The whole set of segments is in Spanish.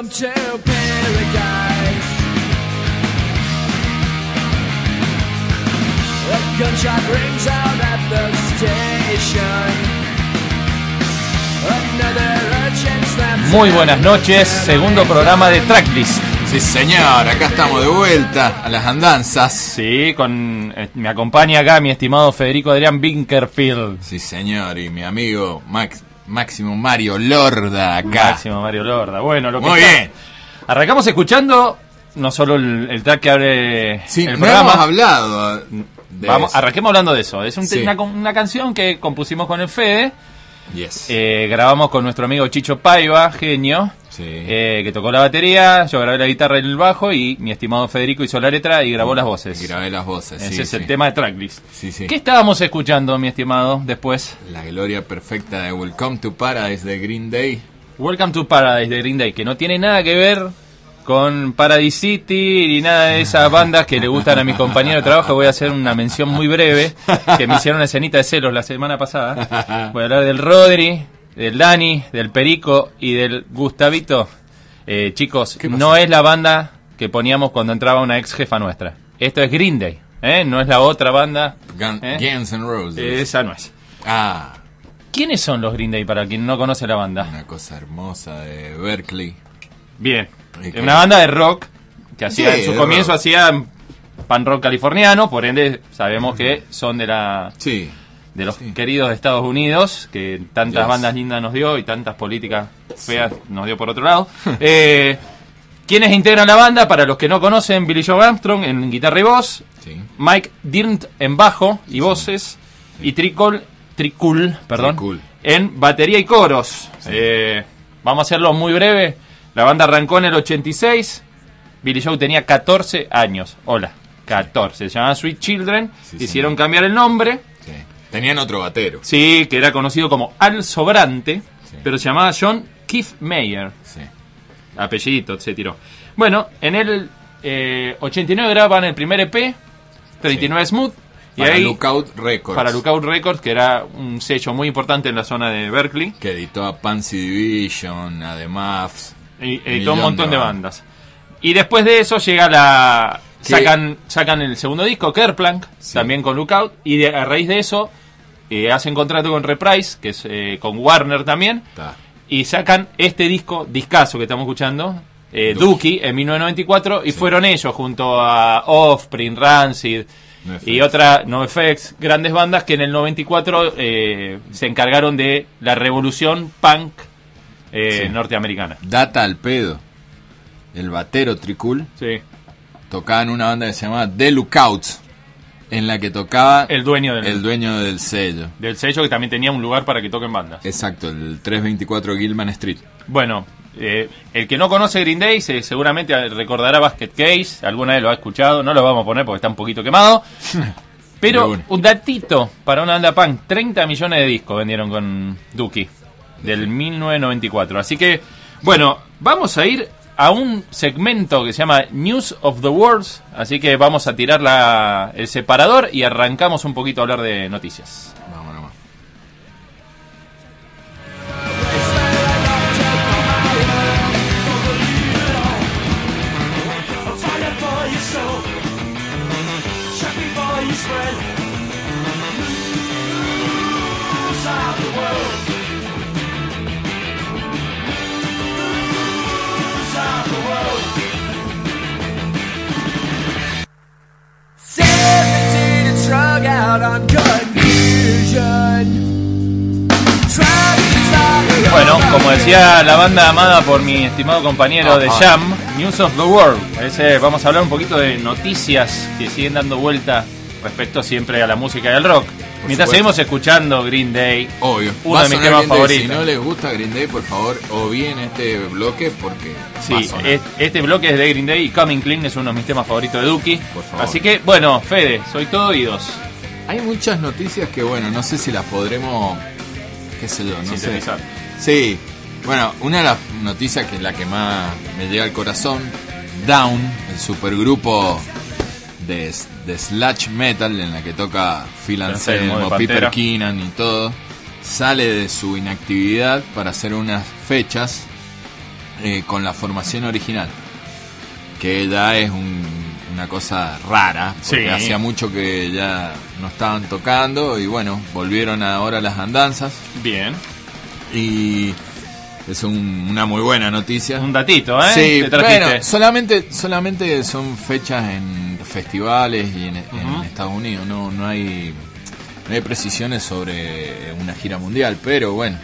Welcome to paradise. A gunshot rings out at the station. Muy buenas noches, segundo programa de Tracklist. Sí, señor, acá estamos de vuelta a las andanzas. Sí, con eh, me acompaña acá mi estimado Federico Adrián Binkerfield. Sí, señor, y mi amigo Max, Máximo Mario Lorda acá. Máximo Mario Lorda. Bueno, lo que Muy está- bien. Arrancamos escuchando no solo el, el track que abre Sí, el no programa. hemos hablado de Vamos, eso. arranquemos hablando de eso. Es un Sí. una, una canción que compusimos con el Fede. Yes. eh, grabamos con nuestro amigo Chicho Paiva, genio. Sí. eh, que tocó la batería, yo grabé la guitarra y el bajo y mi estimado Federico hizo la letra y grabó las voces. Grabé las voces. Ese sí, es sí. el tema de tracklist. ¿Qué estábamos escuchando, mi estimado, después? La gloria perfecta de Welcome to Paradise de Green Day. Welcome to Paradise de Green Day, que no tiene nada que ver con Paradise City ni nada de esas bandas que le gustan a mi compañero de trabajo. Voy a hacer una mención muy breve, que me hicieron una escenita de celos la semana pasada. Voy a hablar del Rodri, del Dani, del Perico y del Gustavito. Eh, chicos, no es la banda que poníamos cuando entraba una ex jefa nuestra. Esto es Green Day, ¿eh? no es la otra banda. Gun- ¿eh? Guns N' Roses. Esa no es. Ah, ¿Quiénes son los Green Day para quien no conoce la banda? una cosa hermosa de Berkeley. Bien. ¿Y qué? Una banda de rock que hacía en su comienzo rock. hacía pan rock californiano, por ende sabemos que son de la Sí. De los Sí. queridos de Estados Unidos, que tantas Yes. bandas lindas nos dio y tantas políticas feas nos dio por otro lado. eh, ¿Quiénes integran la banda? Para los que no conocen, Billy Joe Armstrong en guitarra y voz, Sí. Mike Dirnt en bajo y voces, y Tricol, Tricul, perdón, Tricul. en batería y coros. Eh, vamos a hacerlo muy breve. La banda arrancó en el 86. Billy Joe tenía 14 años. Hola, 14. Se llamaban Sweet Children. Sí, Hicieron señor. cambiar el nombre. Tenían otro batero. Sí, que era conocido como Al Sobrante. Sí. Pero se llamaba John Keith Mayer. Sí. Apellidito se tiró. Bueno, en el eh, 89 graban el primer EP, 39 Smooth. Y Para ahí, Lookout Records. para Lookout Records, que era un sello muy importante en la zona de Berkeley. Que editó a Pansy Division, a The Muffs. Y editó un montón de bandas. Y después de eso llega la. Sí. Sacan, sacan el segundo disco, Kerplank, Sí. también con Lookout. Y de- a raíz de eso eh, hacen contrato con Reprise, que es eh, con Warner también. Ta. Y sacan este disco, discazo que estamos escuchando, eh, Dookie. Dookie, en 1994. Y fueron ellos, junto a Offspring, Rancid. NoFX. Y otra, NoFX, grandes bandas que en el 94 eh, se encargaron de la revolución punk eh, norteamericana. Data al pedo. El batero Tricul Sí. Tocaba en una banda que se llamaba The Lookouts. En la que tocaba El dueño del, el dueño del sello. del sello que también tenía un lugar para que toquen bandas. Exacto, el 324 Gilman Street. Bueno, eh, el que no conoce Green Day se- seguramente recordará Basket Case, alguna vez lo ha escuchado, no lo vamos a poner porque está un poquito quemado. Pero un datito para una banda punk, 30 millones de discos vendieron con Dookie del 1994. Así que, bueno, vamos a ir a un segmento que se llama News of the World, así que vamos a tirar la- el separador y arrancamos un poquito a hablar de noticias. Decía la banda amada por mi estimado compañero de Ajá. Jam, News of the World. Ese, vamos a hablar un poquito de noticias que siguen dando vuelta respecto siempre a la música y al rock. Mientras supuesto. seguimos escuchando Green Day, Obvio. Uno Va de mis temas Green Day. favoritos. Si no les gusta Green Day, por favor, o bien este bloque porque Sí, es- este bloque es de Green Day y Coming Clean es uno de mis temas favoritos de favor. Así que, bueno, Fede, soy todo oídos. Hay muchas noticias que, bueno, no sé si las podremos, qué sé yo, no sé. Sí, bueno, una de las noticias que es la que más me llega al corazón, Down, el supergrupo de, de sludge metal en la que toca Phil Anselmo. Piper Keenan y todo, sale de su inactividad para hacer unas fechas eh, con la formación original. Que ya es un- una cosa rara, porque Sí. hacía mucho que ya no estaban tocando y bueno, volvieron ahora las andanzas Bien. y es un- una muy buena noticia. Un datito, ¿eh? Sí, bueno, solamente, solamente son fechas en festivales y en. Estados Unidos, no, no hay no hay precisiones sobre una gira mundial, pero bueno,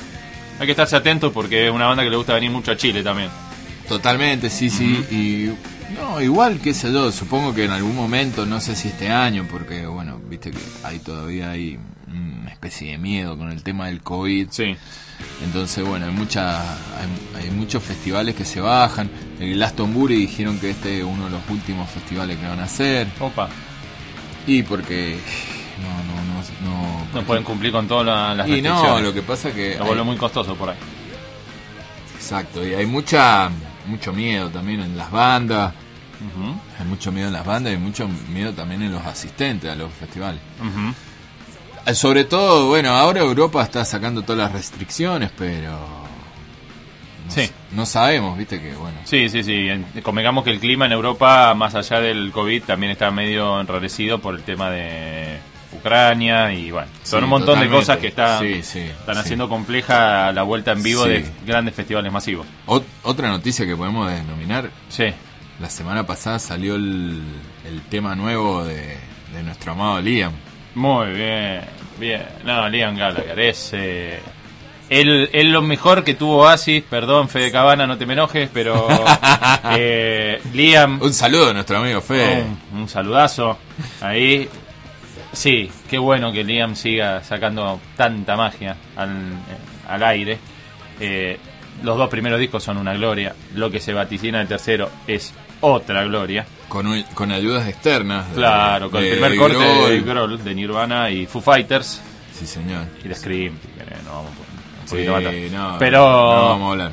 Hay que estarse atento porque es una banda que le gusta venir mucho a Chile también. totalmente, sí, sí, y no, igual, qué sé yo, supongo que en algún momento, no sé si este año, porque bueno, viste que hay todavía hay una especie de miedo con el tema del COVID, Sí. Entonces, bueno, hay, mucha, hay, hay muchos festivales que se bajan. El Glastonbury dijeron que este es uno de los últimos festivales que van a hacer. Opa. Y porque no, no, no, no. No pueden cumplir con todas la- las y no, lo que pasa que. Lo vuelve muy costoso por ahí. Exacto, y hay mucha, mucho miedo también en las bandas. Hay mucho miedo en las bandas y mucho miedo también en los asistentes a los festivales. Eh, Sobre todo, bueno, ahora Europa está sacando todas las restricciones, pero. No, Sí. no sabemos, viste que, bueno. Sí, sí, sí. En- Convengamos que el clima en Europa, más allá del COVID, también está medio enrarecido por el tema de Ucrania y bueno, son Sí, un montón de cosas que están, Sí, sí, están haciendo compleja la vuelta en vivo de grandes festivales masivos. Ot- otra noticia que podemos denominar, Sí, la semana pasada salió el, el tema nuevo de, de nuestro amado Liam. muy bien, bien. No, Liam Gallagher es... eh, él, él lo mejor que tuvo Oasis, perdón Fede Cabana, no te me enojes, pero eh, Liam... Un saludo a nuestro amigo Fede. Un, un saludazo ahí. Sí, qué bueno que Liam siga sacando tanta magia al, eh, al aire. Eh, los dos primeros discos son una gloria. Lo que se vaticina el tercero es otra gloria. Con, con ayudas externas. de- Claro, con el primer corte de Grohl, de Nirvana y Foo Fighters Sí, señor. y de Scream. no vamos un Sí, poquito atrás. no, Pero no vamos a hablar.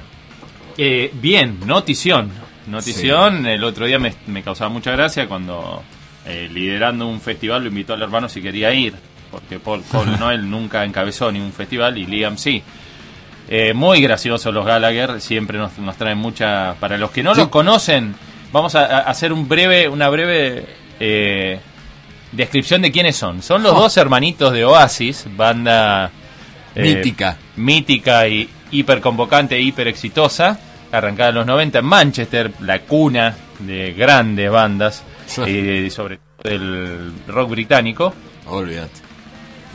Eh, bien, notición. Notición, el otro día me, me causaba mucha gracia cuando eh, liderando un festival lo invitó al hermano si quería ir, porque Paul, Paul Noel nunca encabezó ni un festival y Liam sí. Eh, muy graciosos los Gallagher, siempre nos, nos traen mucha... Para los que no Yo- los conocen, vamos a, a hacer un breve, una breve eh, descripción de quiénes son. Son los Oh. dos hermanitos de Oasis, banda... eh, Mítica. mítica y hiper convocante hiper exitosa, arrancada en los 90 en Manchester, la cuna de grandes bandas, eh, sobre todo del rock británico. Olvídate.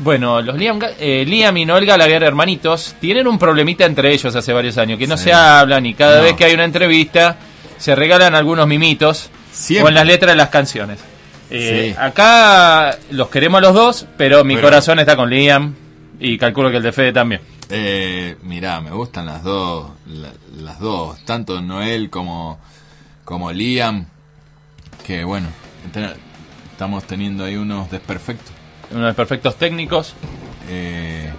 Bueno, los Liam, eh, Liam y Noel Gallagher, hermanitos, tienen un problemita entre ellos hace varios años, que no Sí. se hablan y cada No. vez que hay una entrevista se regalan algunos mimitos Siempre. con las letras de las canciones. Eh, Sí. Acá los queremos a los dos, pero mi Pero- corazón está con Liam y calculo que el de Fede también. Eh, mirá, me gustan las dos, la- las dos, tanto Noel como, como Liam, que bueno, estamos teniendo ahí unos desperfectos. Unos perfectos técnicos. Eh,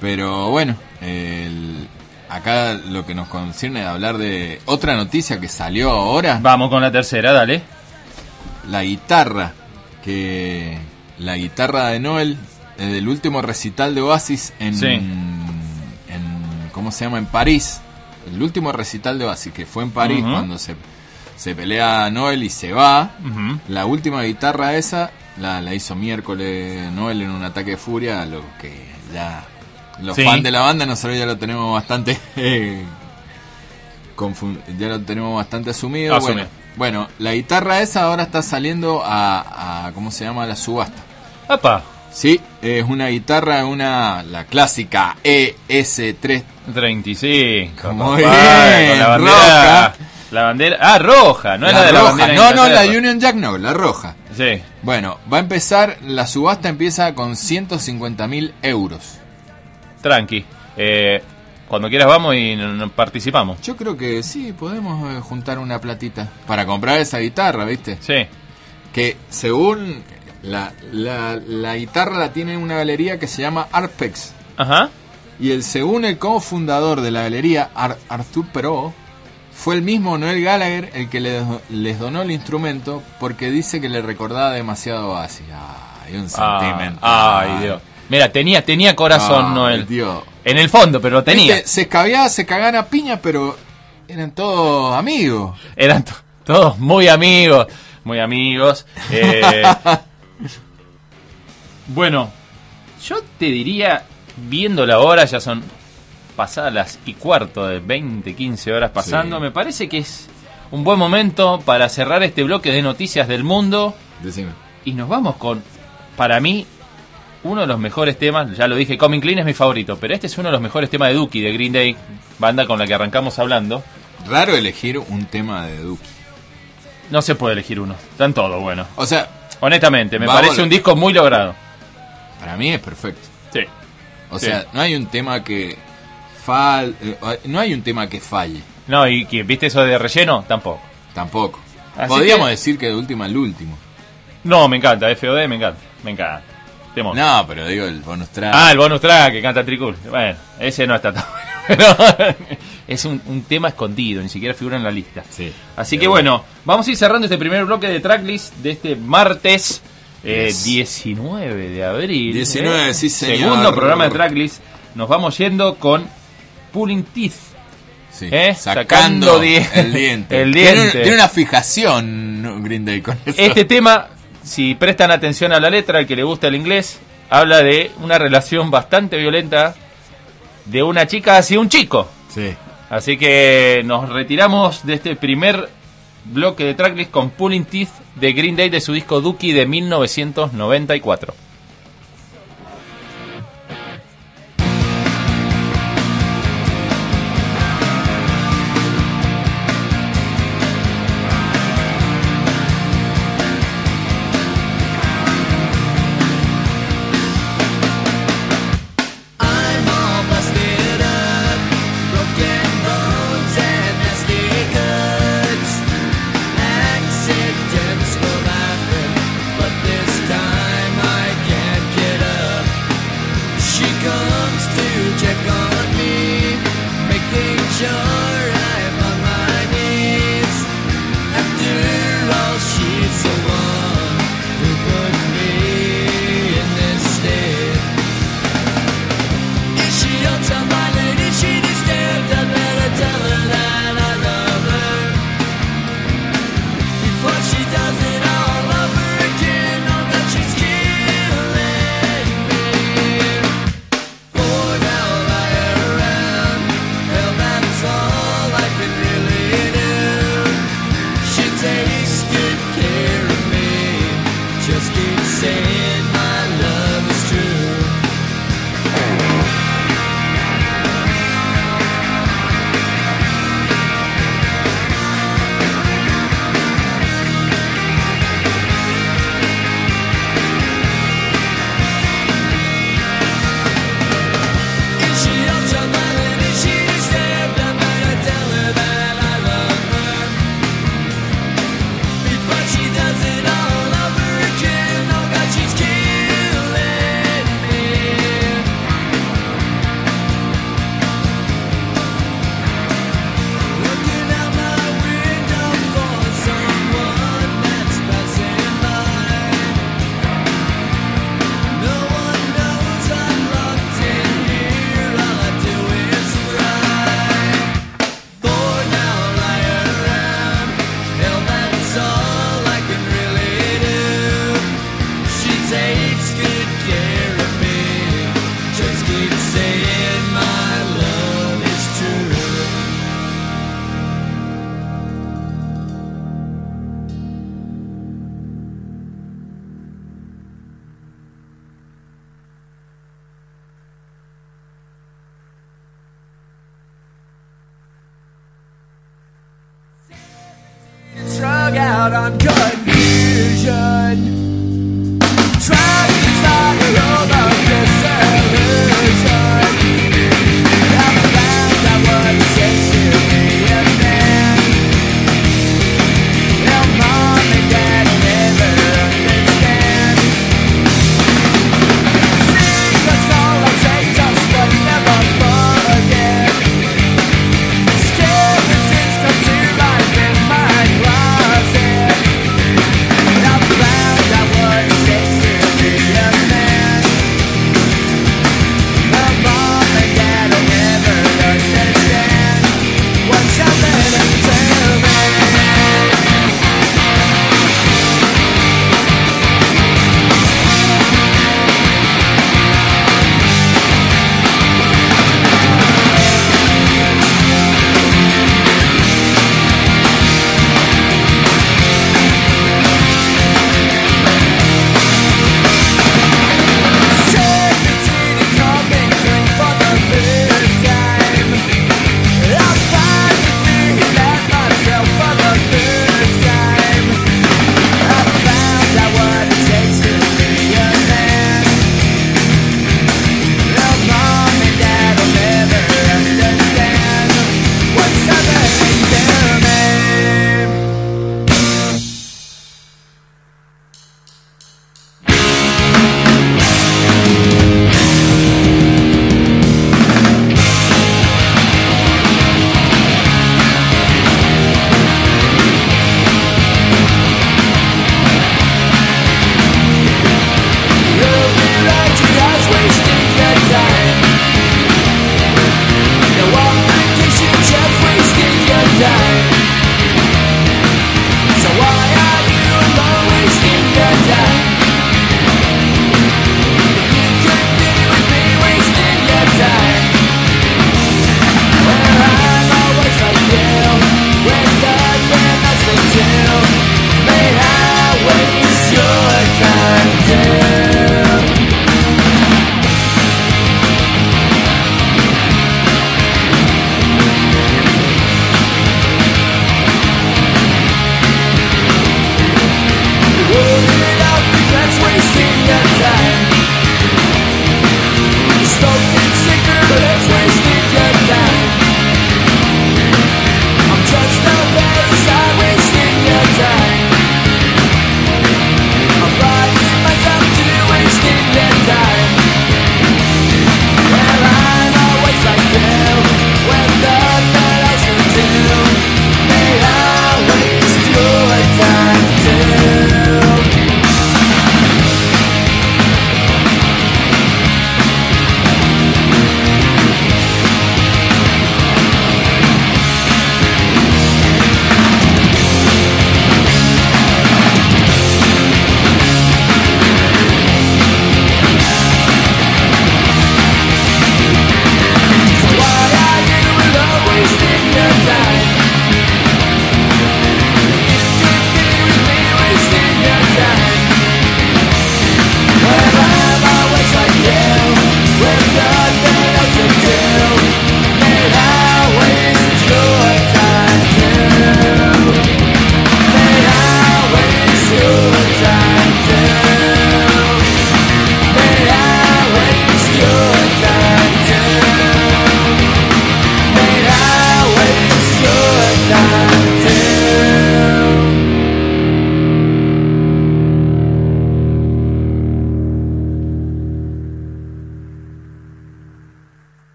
pero bueno, el- acá lo que nos concierne es hablar de otra noticia que salió ahora, Vamos con la tercera, dale. la guitarra, que la guitarra de Noel, del último recital de Oasis en, Sí. en, ¿cómo se llama? En París, el último recital de Oasis, que fue en París cuando se, se pelea Noel y se va, la última guitarra esa la, la hizo miércoles Noel en un ataque de furia, lo que ya los Sí. fans de la banda nosotros ya lo tenemos bastante eh, ya lo tenemos bastante asumido. Bueno, bueno, la guitarra esa ahora está saliendo a, a ¿cómo se llama? la subasta. ¡Apa! Sí, es una guitarra, una la clásica E ES3 35. Muy papá, bien, con la bandera. roja. La bandera. Ah, roja, no es la de la roja. bandera. de no, no, la. Union Jack no, la roja. Sí. Bueno, va a empezar, la subasta empieza con 150 mil euros. Tranqui. Eh, cuando quieras vamos y participamos. Yo creo que sí, podemos eh, juntar una platita para comprar esa guitarra, ¿viste? Sí. Que según la, la, la guitarra la tiene una galería que se llama Arpex. Ajá. Y el según el cofundador de la galería, Ar- Arthur Perot, fue el mismo Noel Gallagher el que les, les donó el instrumento porque dice que le recordaba demasiado así. Ay, un Ah, sentimiento. ay, Dios. Mira, tenía, tenía corazón Ay, Noel. Dios. En el fondo, pero lo tenía. Se escabeaba, se cagaba a piña, pero eran todos amigos. Eran to- todos muy amigos, muy amigos. Eh, bueno, yo te diría, viendo la hora, ya son pasadas las y cuarto de 20, 15 horas pasando, Sí. me parece que es un buen momento para cerrar este bloque de noticias del mundo Decime. y nos vamos con, para mí, uno de los mejores temas, ya lo dije, Coming Clean es mi favorito, pero este es uno de los mejores temas de Dookie, de Green Day, banda con la que arrancamos hablando. Raro elegir un tema de Duki. No se puede elegir uno, están todos buenos. O sea, Honestamente, me parece un disco muy logrado. para mí es perfecto. Sí. O Sí. sea, no hay un tema que fal eh, no hay un tema que falle, No, y que, ¿viste eso de relleno? Tampoco. tampoco. Así Podríamos que- decir que de última el último. No, me encanta, FOD me encanta. Me encanta. No, pero digo el bonus track. Ah, el bonus track que canta Tricul. Bueno, ese no está tan bueno. Es un, un tema escondido, ni siquiera figura en la lista. Sí. Así que bueno, vamos a ir cerrando este primer bloque de tracklist de este martes eh, Yes. 19 de abril. 19, eh. sí, señor. Segundo programa de tracklist. Nos vamos yendo con Pulling Teeth. Sí, ¿Eh? Sacando Sacando di- el diente. el Tiene, diente. tiene una fijación. Green Day con eso. Este tema, si prestan atención a la letra, al que le gusta el inglés, habla de una relación bastante violenta de una chica hacia un chico. Sí. Así que nos retiramos de este primer bloque de tracklist con Pulling Teeth de Green Day de su disco Dookie de 1994.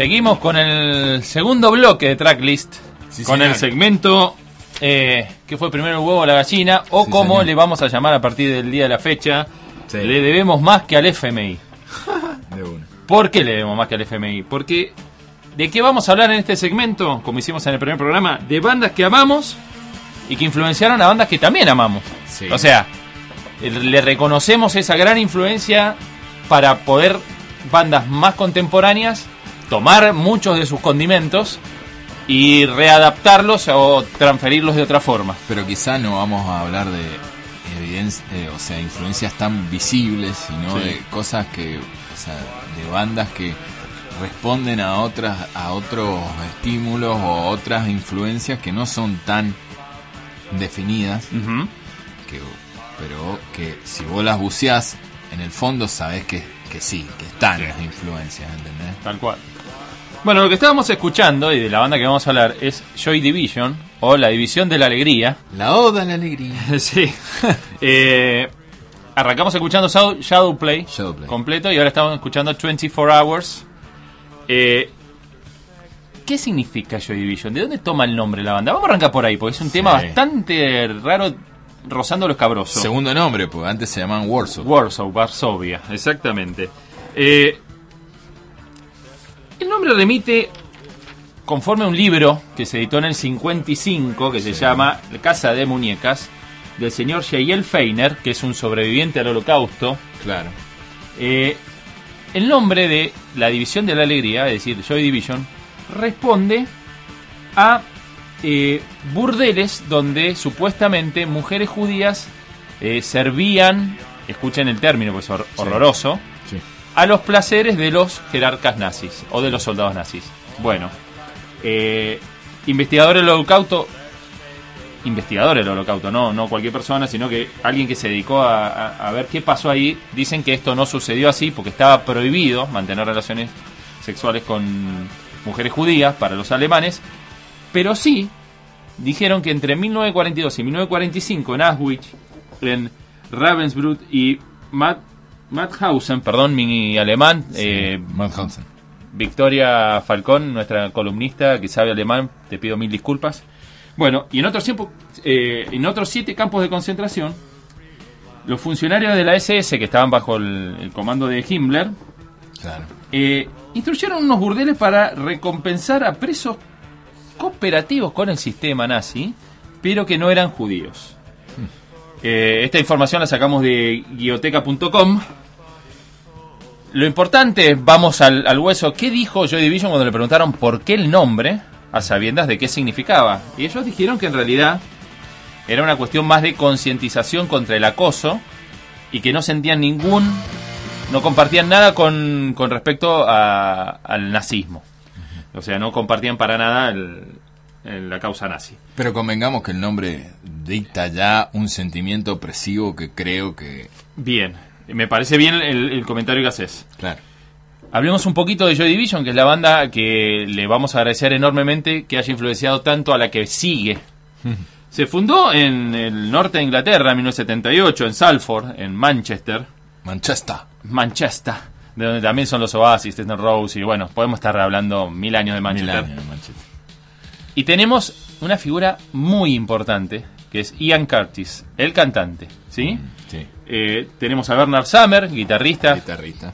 Seguimos con el segundo bloque de tracklist, Sí, con señor. el segmento eh, que fue primero el huevo o la gallina, o Sí, como señor. le vamos a llamar a partir del día de la fecha, Sí. le debemos más que al FMI. De una. ¿Por qué le debemos más que al FMI? Porque ¿de qué vamos a hablar en este segmento? Como hicimos en el primer programa, de bandas que amamos y que influenciaron a bandas que también amamos. O sea, le reconocemos esa gran influencia para poder bandas más contemporáneas tomar muchos de sus condimentos y readaptarlos o transferirlos de otra forma. Pero quizá no vamos a hablar de evidencia, o sea, influencias tan visibles, sino Sí. de cosas que, o sea, de bandas que responden a otras, a otros estímulos o otras influencias que no son tan definidas, que, pero que si vos las buceás, en el fondo sabés que, que sí, que están Sí. las influencias, ¿entendés? Tal cual. Bueno, lo que estábamos escuchando y de la banda que vamos a hablar es Joy Division o la División de la Alegría. La oda a la alegría. sí. Eh, arrancamos escuchando Shadow, Shadowplay, Shadowplay. completo y ahora estamos escuchando 24 Hours. Eh, ¿Qué significa Joy Division? ¿De dónde toma el nombre la banda? Vamos a arrancar por ahí, porque es un tema bastante raro, rozando lo escabroso. Segundo nombre, porque antes se llamaban Warsaw. Warsaw, Varsovia, exactamente. Eh, el nombre remite conforme a un libro que se editó en el 55 que se llama La Casa de Muñecas del señor Yael Feiner, que es un sobreviviente al holocausto. Claro. Eh, el nombre de la División de la Alegría, es decir, Joy Division, responde a eh, burdeles donde supuestamente mujeres judías eh, servían, escuchen el término, pues hor- horroroso. A los placeres de los jerarcas nazis o de los soldados nazis. Bueno, eh, investigador del holocausto, investigador del holocausto, no, no cualquier persona, sino que alguien que se dedicó a, ver qué pasó ahí, dicen que esto no sucedió así porque estaba prohibido mantener relaciones sexuales con mujeres judías para los alemanes, pero sí dijeron que entre 1942 y 1945 en Auschwitz, en Ravensbrück y Matt, Mauthausen, perdón mi alemán, eh, Mauthausen. Victoria Falcón, nuestra columnista que sabe alemán, te pido mil disculpas. Bueno, y en otros, tiempo, eh, en otros siete campos de concentración, los funcionarios de la SS que estaban bajo el, el comando de Himmler Claro. eh, instruyeron unos burdeles para recompensar a presos cooperativos con el sistema nazi, pero que no eran judíos. Eh, esta información la sacamos de guioteca.com. Lo importante, vamos al, al hueso, ¿qué dijo Joy Division cuando le preguntaron por qué el nombre, a sabiendas de qué significaba? Y ellos dijeron que en realidad era una cuestión más de concientización contra el acoso y que no sentían ningún no compartían nada con, con respecto al nazismo. O sea, no compartían para nada el- el- la causa nazi. Pero convengamos que el nombre dicta ya un sentimiento opresivo que creo que. Bien, me parece bien el, el comentario que haces. Claro. Hablemos un poquito de Joy Division, que es la banda que le vamos a agradecer enormemente que haya influenciado tanto a la que sigue. Se fundó en el norte de Inglaterra en 1978, en Salford, en Manchester. Manchester. Manchester, de donde también son los Oasis, Stone Rose, y bueno, podemos estar hablando mil años de Mil Manchester. años en Manchester. Y tenemos una figura muy importante, que es Ian Curtis, el cantante, ¿sí? Sí. Eh, tenemos a Bernard Summer, guitarrista, Guitarrista.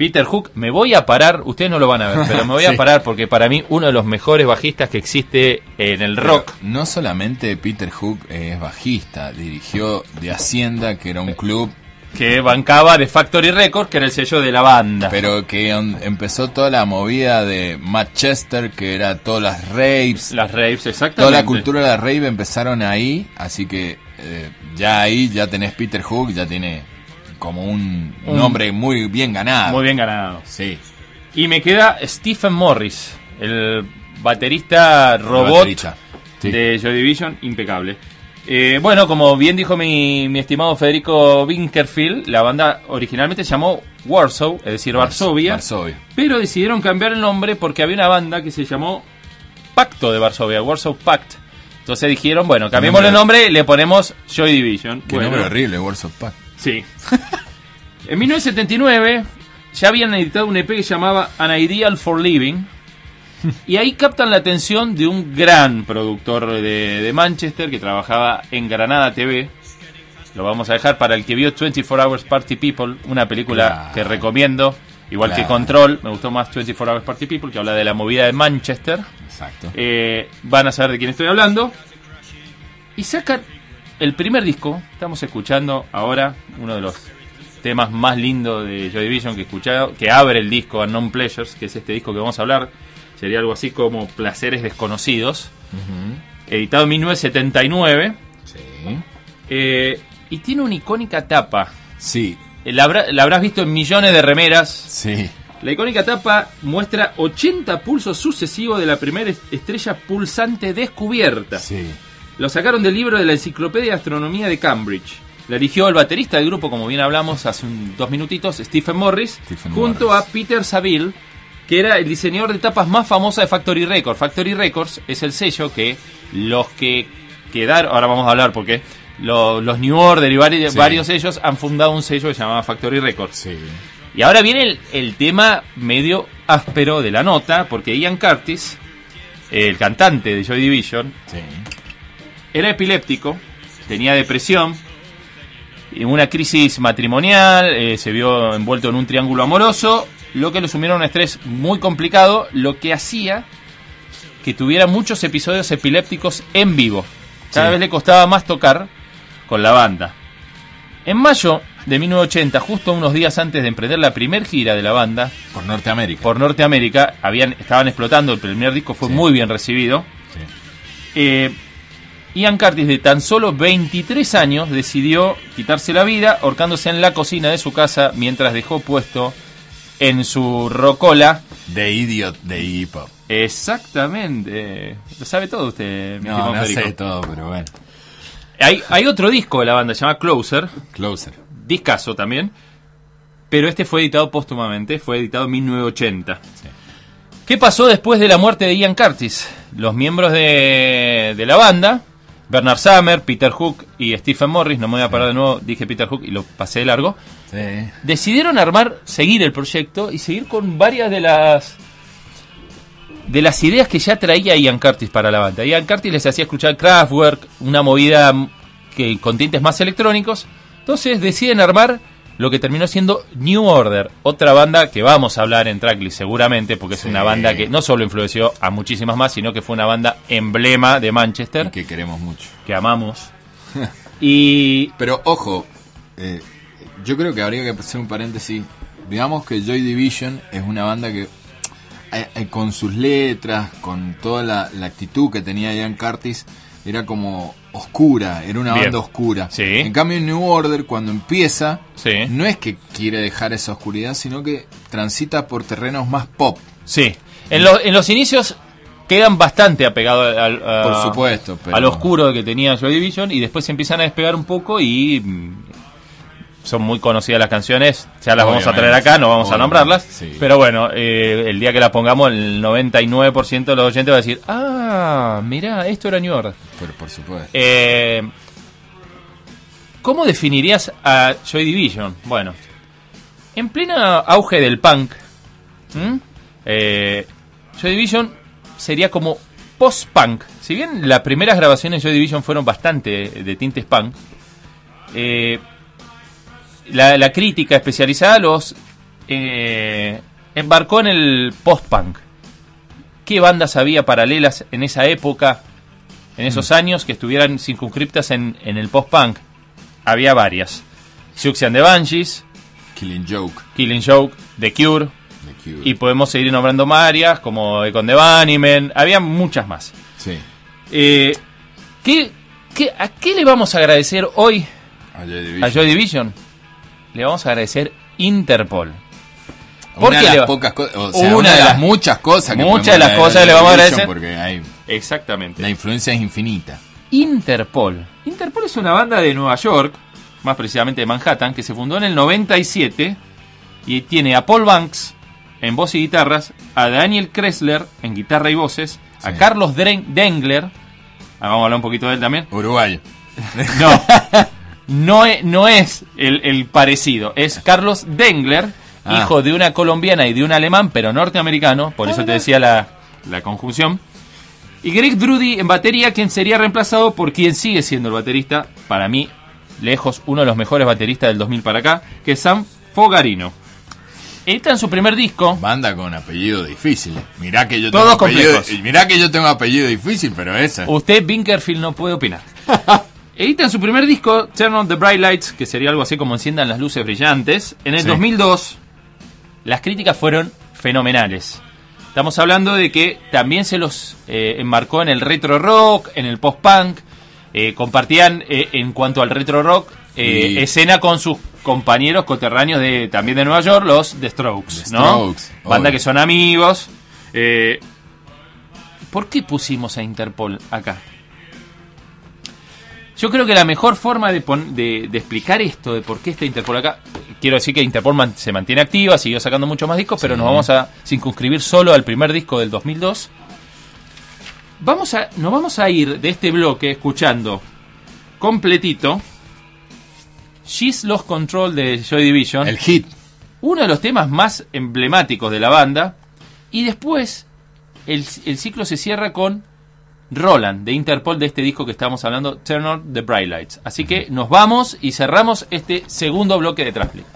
Peter Hook, me voy a parar, ustedes no lo van a ver, pero me voy a parar porque para mí uno de los mejores bajistas que existe en el rock. Pero no solamente Peter Hook es bajista, dirigió de Hacienda, que era un club, que bancaba de Factory Records, que era el sello de la banda. pero que empezó toda la movida de Manchester, que era todas las raves. Las raves, exactamente. Toda la cultura de la rave empezaron ahí, así que eh, ya ahí ya tenés Peter Hook, ya tiene como un Un- nombre muy bien ganado. Muy bien ganado. Sí. Y me queda Stephen Morris, el baterista robot Baterista. Sí. de Joy Division, impecable. Eh, bueno, como bien dijo mi, mi estimado Federico Winkerfield, la banda originalmente se llamó Warsaw, es decir, Varsovia, Varsovia. pero decidieron cambiar el nombre porque había una banda que se llamó Pacto de Varsovia, Warsaw Pact. Entonces dijeron, bueno, cambiemos el nombre y le ponemos Joy Division. Qué Bueno, nombre horrible, Words of Pack. Sí. en 1979 ya habían editado un EP que se llamaba An Ideal for Living. Y ahí captan la atención de un gran productor de, de Manchester que trabajaba en Granada TV. Lo vamos a dejar para el que vio 24 Hours Party People, una película Claro. que recomiendo. Igual que. Control, me gustó más 24 Hours Party People, que habla de la movida de Manchester. Exacto. Eh, van a saber de quién estoy hablando. Y sacan el primer disco. Estamos escuchando ahora uno de los temas más lindos de Joy Division que he escuchado, que abre el disco Unknown Pleasures, que es este disco que vamos a hablar. Sería algo así como Placeres Desconocidos, editado en 1979. Sí. eh, y tiene una icónica tapa. Sí, Eh, La, habrá- la habrás visto en millones de remeras. sí. La icónica tapa muestra 80 pulsos sucesivos de la primera est- estrella pulsante descubierta. Sí. Lo sacaron del libro de la Enciclopedia de Astronomía de Cambridge. La eligió el baterista del grupo, como bien hablamos hace un- dos minutitos, Stephen Morris, Stephen junto Morris. a Peter Saville, que era el diseñador de tapas más famosa de Factory Records. Factory Records es el sello que los que quedaron, ahora vamos a hablar porque lo- los New Order y vari- Sí. varios sellos han fundado un sello que se llamaba Factory Records. Sí. Y ahora viene el, el tema medio áspero de la nota, porque Ian Curtis, el cantante de Joy Division, Sí. era epiléptico, tenía depresión, y una crisis matrimonial, eh, se vio envuelto en un triángulo amoroso, lo que lo sumieron a un estrés muy complicado, lo que hacía que tuviera muchos episodios epilépticos en vivo. Cada Sí. vez le costaba más tocar con la banda. En mayo de 1980, justo unos días antes de emprender la primer gira de la banda Por Norteamérica. por Norteamérica, habían, estaban explotando, el primer disco fue Sí. muy bien recibido. Sí. Eh, Ian Curtis, de tan solo 23 años, decidió quitarse la vida ahorcándose en la cocina de su casa mientras dejó puesto en su rocola. The Idiot de Iggy Pop. Exactamente. Lo sabe todo usted, mi No, no sé todo, pero bueno. Hay, hay otro disco de la banda, se llama Closer, Closer. discaso también, pero este fue editado póstumamente, fue editado en 1980. Sí. ¿Qué pasó después de la muerte de Ian Curtis? Los miembros de, de la banda, Bernard Summer, Peter Hook y Stephen Morris, no me voy a parar de nuevo, dije Peter Hook y lo pasé de largo, Sí. decidieron armar, seguir el proyecto y seguir con varias de las de las ideas que ya traía Ian Curtis para la banda. Ian Curtis les hacía escuchar Kraftwerk, una movida que con tintes más electrónicos. Entonces deciden armar lo que terminó siendo New Order, otra banda que vamos a hablar en Tracklist seguramente, porque es Sí. una banda que no solo influenció a muchísimas más, sino que fue una banda emblema de Manchester, Y que queremos mucho. que amamos. y Pero ojo, eh, yo creo que habría que hacer un paréntesis. Digamos que Joy Division es una banda que eh, eh, con sus letras, con toda la, la actitud que tenía Ian Curtis, era como oscura, era una Bien. banda oscura. Sí. En cambio en New Order cuando empieza, Sí. no es que quiere dejar esa oscuridad, sino que transita por terrenos más pop. Sí, en, los en los inicios quedan bastante apegados al, a- Por supuesto, pero- al oscuro que tenía Joy Division y después se empiezan a despegar un poco y mm, son muy conocidas las canciones, ya las vamos a traer acá, no vamos a nombrarlas, sí. pero bueno, eh, el día que la pongamos el 99% de los oyentes va a decir, ah, mira, esto era New Order. Pero por supuesto. Eh, ¿Cómo definirías a Joy Division? Bueno, en pleno auge del punk, eh, Joy Division sería como post-punk. Si bien las primeras grabaciones de Joy Division fueron bastante de tintes punk, eh, la, la crítica especializada los eh, embarcó en el post-punk. ¿Qué bandas había paralelas en esa época, en esos años, que estuvieran circunscriptas en, en el post-punk? Había varias. Siouxsie and the Banshees, Killing Joke. Killing Joke, The Cure, y podemos seguir nombrando varias, como Econ the Bunnymen, había muchas más. Sí. Eh, ¿qué, qué, a qué le vamos a agradecer hoy A Joy Division. a Joy Division? Le vamos a agradecer Interpol. ¿Por una de las pocas cosas, o sea, una, Una de de las las- muchas cosas que muchas de las cosas que le vamos a agradecer. Porque hay, Exactamente. la influencia es infinita. Interpol. Interpol es una banda de Nueva York, más precisamente de Manhattan, que se fundó en el 97 y tiene a Paul Banks en voz y guitarras, a Daniel Kressler en guitarra y voces, a. Carlos Dengler, ah, vamos a hablar un poquito de él también. Uruguayo. No, no es, no es el, el parecido, es Carlos Dengler Ah. hijo de una colombiana y de un alemán, pero norteamericano, por eso te decía la, la conjunción. Y Greg Drudy en batería, quien sería reemplazado por quien sigue siendo el baterista, para mí, lejos, uno de los mejores bateristas del 2000 para acá, que es Sam Fogarino. Editan su primer disco, Banda con apellido difícil. Mirá que yo Todos tengo complejos. mirá que yo tengo apellido difícil, pero esa. Usted, Binkerfield, no puede opinar. Editan su primer disco, Turn on the Bright Lights, que sería algo así como Enciendan las luces brillantes. En el Sí. 2002, las críticas fueron fenomenales. Estamos hablando de que también se los eh, enmarcó en el retro rock, en el post-punk. eh, compartían, eh, en cuanto al retro rock, Y- escena con sus compañeros coterráneos de, también de Nueva York, los The Strokes. The ¿no? Strokes, Banda obvio. que son amigos. eh, ¿Por qué pusimos a Interpol acá? Yo creo que la mejor forma de, pon- de, de explicar esto, de por qué está Interpol acá, quiero decir que Interpol man- se mantiene activa, siguió sacando muchos más discos, pero nos vamos a circunscribir solo al primer disco del 2002. Vamos a, nos vamos a ir de este bloque escuchando completito She's Lost Control de Joy Division El hit. uno de los temas más emblemáticos de la banda. Y después el, el ciclo se cierra con Roland de Interpol de este disco que estamos hablando, Turn on the Bright Lights. Así que nos vamos y cerramos este segundo bloque de Transplit.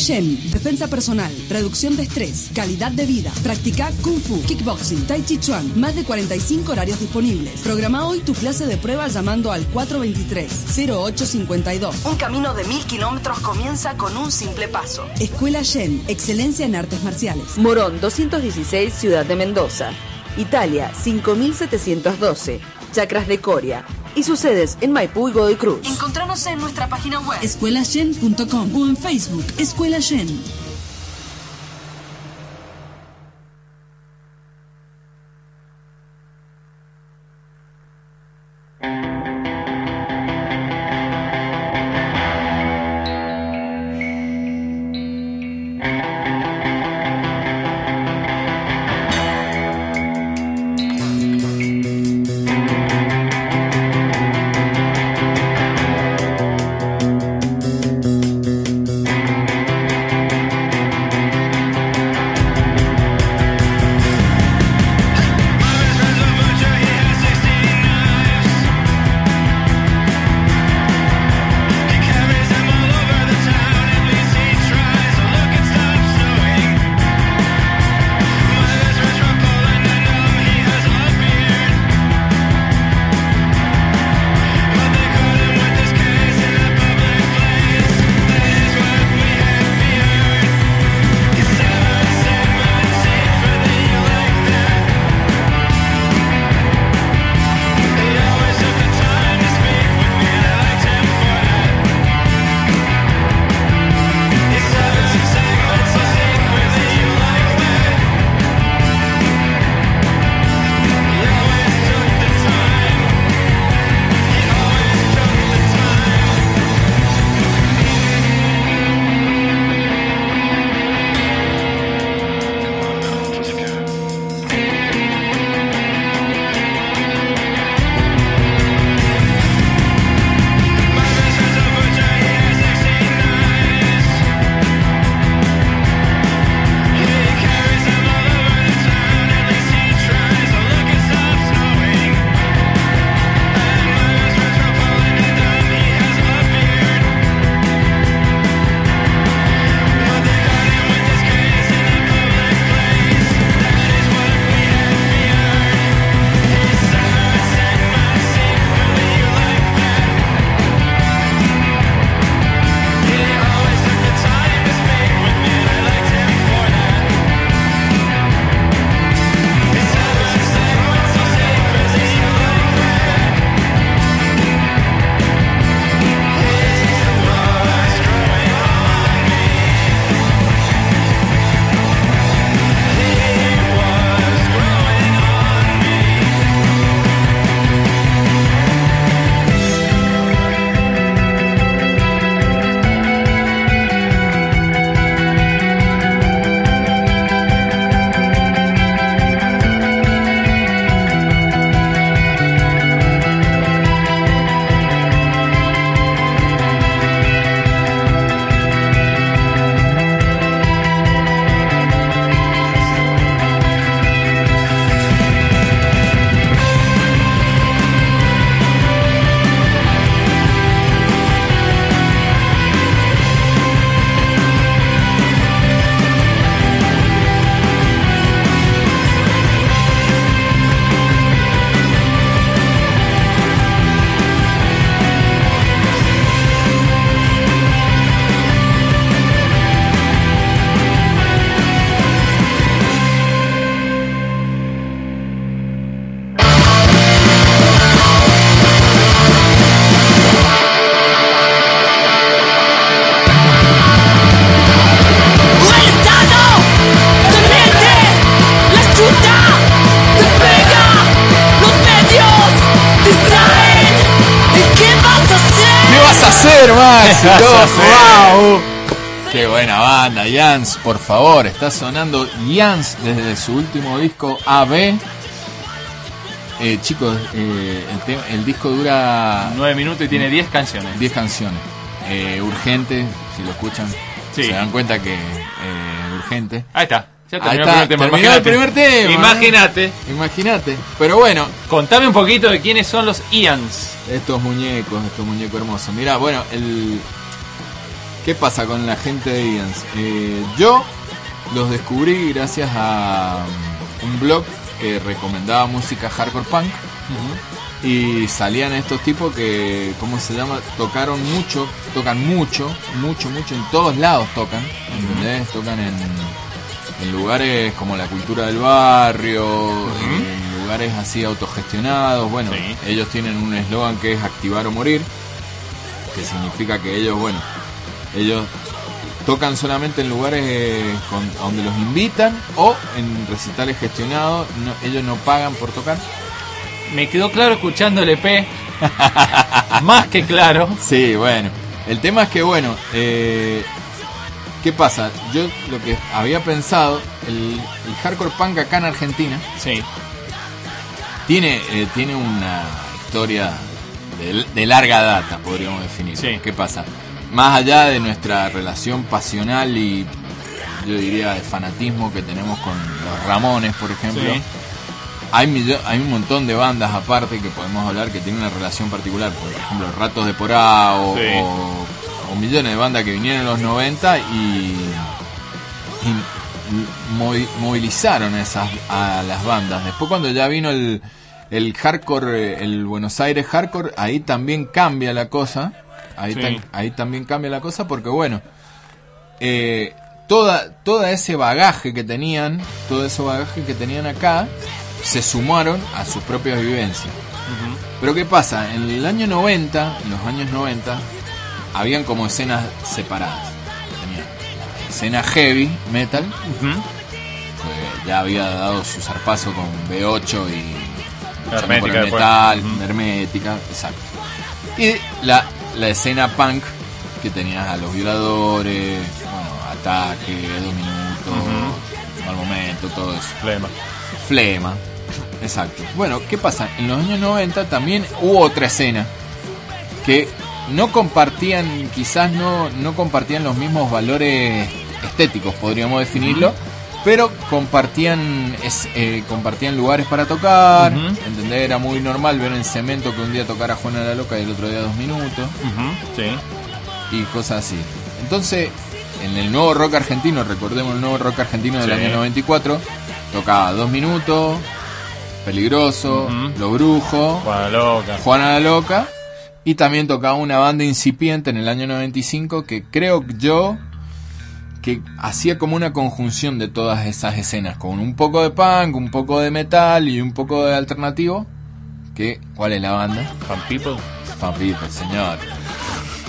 Shen, defensa personal, reducción de estrés, calidad de vida. Practica Kung Fu, Kickboxing, Tai Chi Chuan. Más de 45 horarios disponibles. Programa hoy tu clase de prueba llamando al 423-0852. Un camino de mil kilómetros comienza con un simple paso. Escuela Shen, excelencia en artes marciales. Morón 216, Ciudad de Mendoza. Italia 5712, Chacras de Coria. Y sus sedes en Maipú y Godoy Cruz. Encontranos en nuestra página web escuelashen.com o en Facebook Escuela Shen. Jans, por favor, está sonando Jans desde su último disco AB. Eh, chicos, eh, el, disco dura 9 minutos y tiene 10 canciones. 10 canciones. Eh, urgente, si lo escuchan, Sí. se dan cuenta que eh, urgente. Ahí está. Ya Ahí terminó está, el primer terminó el imagínate. primer tema, Imagínate. Imagínate. Pero bueno, Contame un poquito de quiénes son los Ians. estos muñecos, estos muñecos hermosos. Mira, bueno, el ¿Qué pasa con la gente de Ians? Eh, yo los descubrí gracias a um, un blog que recomendaba música hardcore punk. Y salían estos tipos que, ¿cómo se llama? Tocaron mucho, tocan mucho, mucho, mucho, en todos lados tocan, ¿entendés? Tocan en, en lugares como la cultura del barrio, en lugares así autogestionados. Bueno, Sí. ellos tienen un eslogan que es activar o morir, que significa que ellos, bueno, ellos tocan solamente en lugares eh, con- donde los invitan o en recitales gestionados, no- ellos no pagan por tocar. Me quedó claro escuchando el EP. Más que claro. Sí, bueno. El tema es que, bueno, eh, ¿qué pasa? Yo lo que había pensado, el, el hardcore punk acá en Argentina Sí. tiene, eh, tiene una historia de, de larga data, podríamos definir. Sí. ¿Qué pasa? Más allá de nuestra relación pasional y yo diría de fanatismo que tenemos con los Ramones, por ejemplo. Sí. Hay, hay un montón de bandas aparte que podemos hablar que tienen una relación particular. Por ejemplo, Ratos de Porá o, Sí. o- o millones de bandas que vinieron en los 90 y, y movi- movilizaron esas, a las bandas. Después cuando ya vino el, el hardcore, eh, el Buenos Aires hardcore, ahí también cambia la cosa. Ahí, Sí. tan- ahí también cambia la cosa porque bueno, eh, toda, todo ese bagaje que tenían, todo ese bagaje que tenían acá, se sumaron a sus propias vivencias. Pero ¿qué pasa? En el año 90, en los años 90, habían como escenas separadas. Tenía la escena heavy metal, que ya había dado su zarpazo con B8 y por Hermética el metal, hermética, exacto. Y la, la escena punk, que tenías a los violadores, bueno, ataque, dos minutos, mal momento, todo eso. Problema. Flema. Exacto. Bueno, ¿qué pasa? En los años 90 también hubo otra escena que no compartían, quizás no, no compartían los mismos valores estéticos, podríamos definirlo, pero compartían es- eh, compartían lugares para tocar, Ujú. ¿entendés? Era muy normal ver en Cemento que un día tocara Juana la Loca y el otro día dos minutos. Sí. y cosas así. Entonces, en el nuevo rock argentino, recordemos el nuevo rock argentino del Sí. año 94, tocaba Dos Minutos, Peligroso, Ujú. Los Brujos, Juana loca. Juana la Loca, y también tocaba una banda incipiente en el año 95 que creo yo que hacía como una conjunción de todas esas escenas, con un poco de punk, un poco de metal y un poco de alternativo. Que, ¿Cuál es la banda? Fan People. Fan People, señor.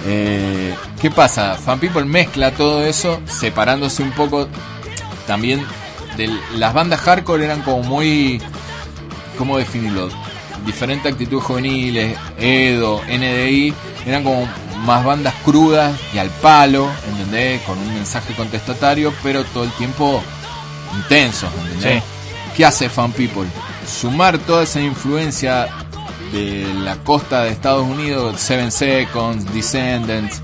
Eh, ¿Qué pasa? Fan People mezcla todo eso, separándose un poco también de las bandas hardcore eran como muy, ¿cómo definirlo? Diferente actitud juveniles, Edo, NDI, eran como más bandas crudas y al palo, ¿entendés? Con un mensaje contestatario, pero todo el tiempo intensos, ¿entendés? Sí. ¿Qué hace Fan People? Sumar toda esa influencia de la costa de Estados Unidos, Seven Seconds, Descendants,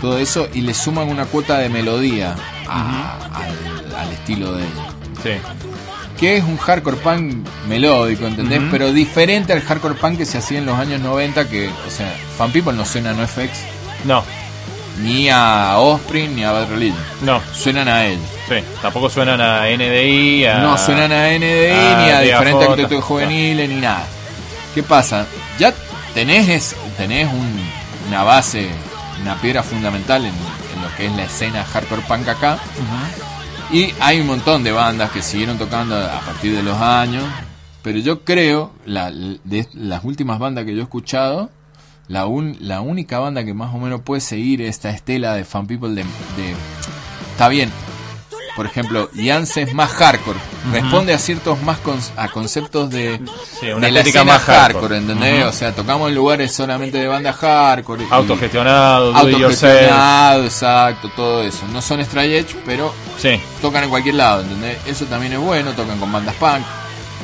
todo eso, y le suman una cuota de melodía a- al, al estilo de ellos. Sí. Que es un hardcore punk melódico, ¿entendés? Pero diferente al hardcore punk que se hacía en los años 90, que, o sea, Fan People no suena a NoFX, No, ni a Offspring, ni a Bad Religion. no. Suenan a ellos. Sí. Tampoco suenan a NDI. A... No suenan a NDI, a ni a diferentes actitudes juveniles, ni nada. ¿Qué pasa? Ya tenés, es- tenés un- una base, una piedra fundamental en, en lo que es la escena hardcore punk acá. Y hay un montón de bandas que siguieron tocando a partir de los años. Pero yo creo, la, de las últimas bandas que yo he escuchado, la, un- la única banda que más o menos puede seguir esta estela de fan people de... de- está bien, por ejemplo, Yance es más hardcore, responde a ciertos más con- a conceptos de, Sí, una de la estética escena más hardcore. ¿entendés? O sea, tocamos en lugares solamente de banda hardcore. y- Autogestionado, autogestionado, exacto, todo eso. No son Stray Edge, pero Sí, tocan en cualquier lado, ¿entendés? Eso también es bueno, tocan con bandas punk,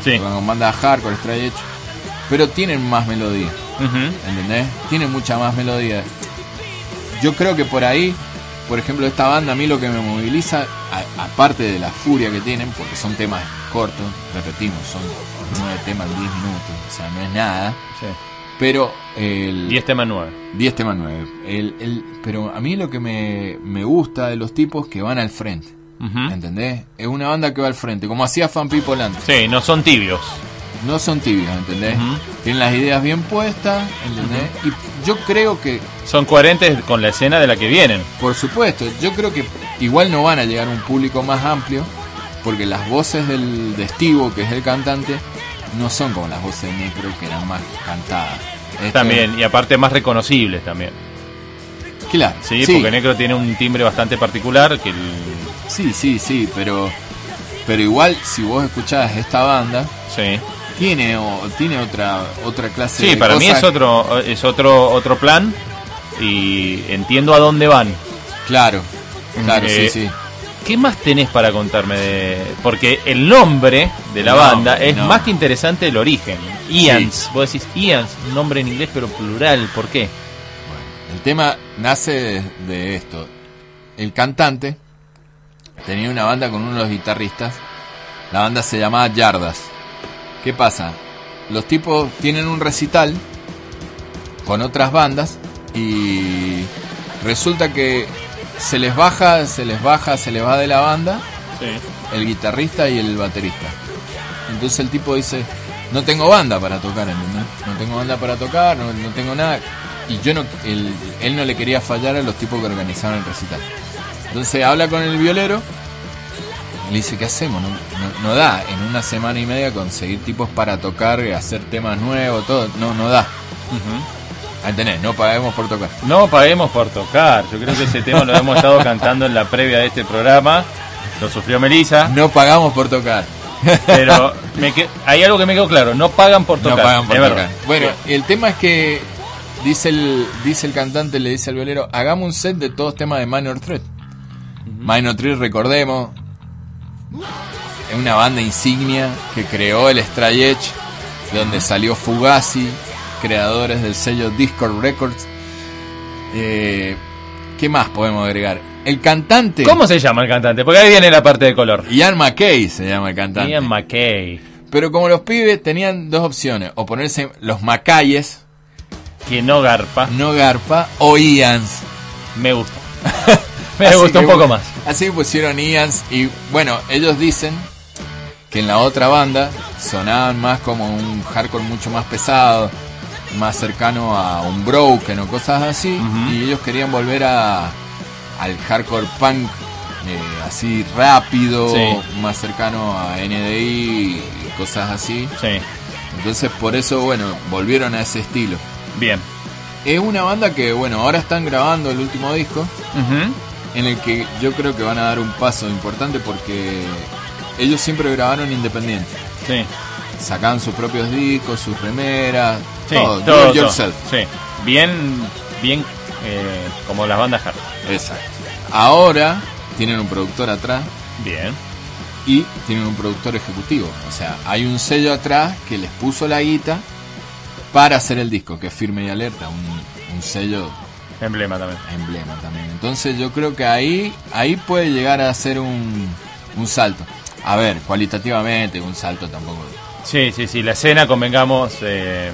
sí. tocan con bandas hardcore, Stray Edge, pero tienen más melodía. ¿entendés? Tienen mucha más melodía. Yo creo que por ahí, por ejemplo, esta banda a mí lo que me moviliza, a- aparte de la furia que tienen, porque son temas cortos, repetimos, son nueve temas en 10 minutos, o sea, no es nada. Sí. Pero el 10 temas 9. 10 temas 9. El, el, pero a mí lo que me, me gusta de los tipos que van al frente. ¿Entendés? Es una banda que va al frente, como hacía Fan People antes. Sí, no son tibios. No son tibios, ¿entendés? Tienen las ideas bien puestas, ¿entendés? Y yo creo que, Son coherentes con la escena de la que vienen. por supuesto, yo creo que igual no van a llegar a un público más amplio, porque las voces del de Estivo, que es el cantante, no son como las voces de Necro, que eran más cantadas. También, y aparte más reconocibles también. Claro, Sí, porque Necro tiene un timbre bastante particular que el- Sí, sí, sí, pero pero igual si vos escuchás esta banda sí. Tiene o, tiene otra otra clase Sí, de para mí cosas- es otro es otro otro plan y entiendo a dónde van. Claro. Claro, Eh, sí, sí. ¿Qué más tenés para contarme de.? Porque el nombre de la No, banda es no. más que interesante el origen. Ians. Vos decís Ians, un nombre en inglés pero plural. ¿Por qué? El tema nace de, de esto. El cantante tenía una banda con uno de los guitarristas. La banda se llamaba Yardas. ¿Qué pasa? Los tipos tienen un recital con otras bandas y resulta que se les baja, se les baja, se les va de la banda el guitarrista y el baterista. Entonces el tipo dice, no tengo banda para tocar, ¿entendés? No tengo banda para tocar, no, no tengo nada. Y yo no, él, él no le quería fallar a los tipos que organizaron el recital. Entonces habla con el violero le dice, ¿qué hacemos? No, no- no da en una semana y media conseguir tipos para tocar, hacer temas nuevos, todo. No, no da. Ahí tenés, no paguemos por tocar. No paguemos por tocar. Yo creo que ese tema lo hemos estado cantando en la previa de este programa. Lo sufrió Melissa. No pagamos por tocar. Pero me que- hay algo que me quedó claro. No pagan por tocar. No pagan por tocar. Bueno, el tema es que dice el, dice el cantante, le dice al violero, hagamos un set de todos temas de Minor Threat. Minor Threat, recordemos, es una banda insignia que creó el Stray Edge, de donde salió Fugazi, creadores del sello Discord Records. Eh, ¿Qué más podemos agregar? El cantante... ¿Cómo se llama el cantante? Porque ahí viene la parte de color. Ian McKay se llama el cantante. Ian McKay. Pero como los pibes tenían dos opciones, o ponerse los Macayes, Que no garpa. no Garpa, o Ians. Me gusta. me Así gustó que, un poco más. Así pusieron Ians y bueno, ellos dicen que en la otra banda sonaban más como un hardcore mucho más pesado, más cercano a un broken o cosas así, y ellos querían volver a al hardcore punk eh, así rápido, Sí. más cercano a NDI y cosas así. Sí. Entonces por eso, bueno, volvieron a ese estilo. Bien. Es una banda que, bueno, ahora están grabando el último disco, Ujú. En el que yo creo que van a dar un paso importante porque ellos siempre grabaron independiente. Sí. Sacaban sus propios discos, sus remeras, Sí, todo, do todo, it todo. yourself. Sí. Bien, bien eh, como las bandas hard. Exacto. Ahora tienen un productor atrás Bien. y tienen un productor ejecutivo. O sea, hay un sello atrás que les puso la guita para hacer el disco, que es Firme y Alerta, un, un sello Emblema también. emblema también. Entonces yo creo que ahí, ahí puede llegar a ser un, un salto. A ver, cualitativamente un salto tampoco. Sí, sí, sí. La escena, convengamos, eh,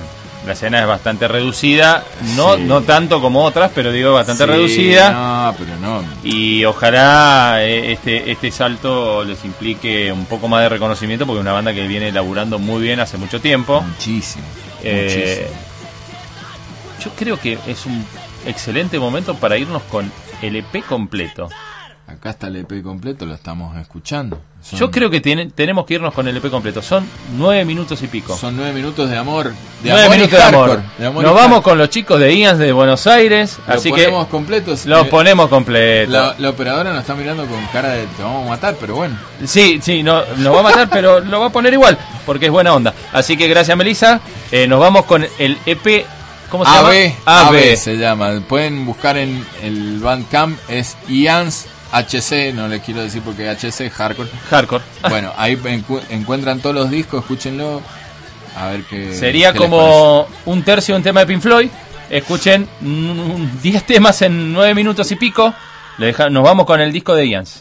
la escena es bastante reducida. No, Sí. no tanto como otras, pero digo bastante Sí, reducida. No, pero no. Y ojalá eh, este, este salto les implique un poco más de reconocimiento, porque es una banda que viene laburando muy bien hace mucho tiempo. Muchísimo. Eh, muchísimo. yo creo que es un excelente momento para irnos con el EP completo. Acá está el EP completo, lo estamos escuchando. Son- Yo creo que tiene- tenemos que irnos con el EP completo. Son nueve minutos y pico. Son nueve minutos de amor. De nueve amor y minutos de amor. de Nos vamos hardcore. con los chicos de Ians de Buenos Aires. Lo así ponemos que completos. los Eh, ponemos completo. La, la operadora nos está mirando con cara de te vamos a matar, pero bueno. Sí, sí, no, nos va a matar, pero lo va a poner igual, porque es buena onda. Así que gracias, Melissa. Eh, nos vamos con el EP. ¿Cómo se AB, llama? AB se llama. Pueden buscar en el Bandcamp, es Ians HC, no le quiero decir porque HC es hardcore. Hardcore. Bueno, ahí encu- encuentran todos los discos, escúchenlo. A ver qué. Sería qué como un tercio de un tema de Pink Floyd. Escuchen mm, 10 temas en 9 minutos y pico. Le deja- nos vamos con el disco de Ians.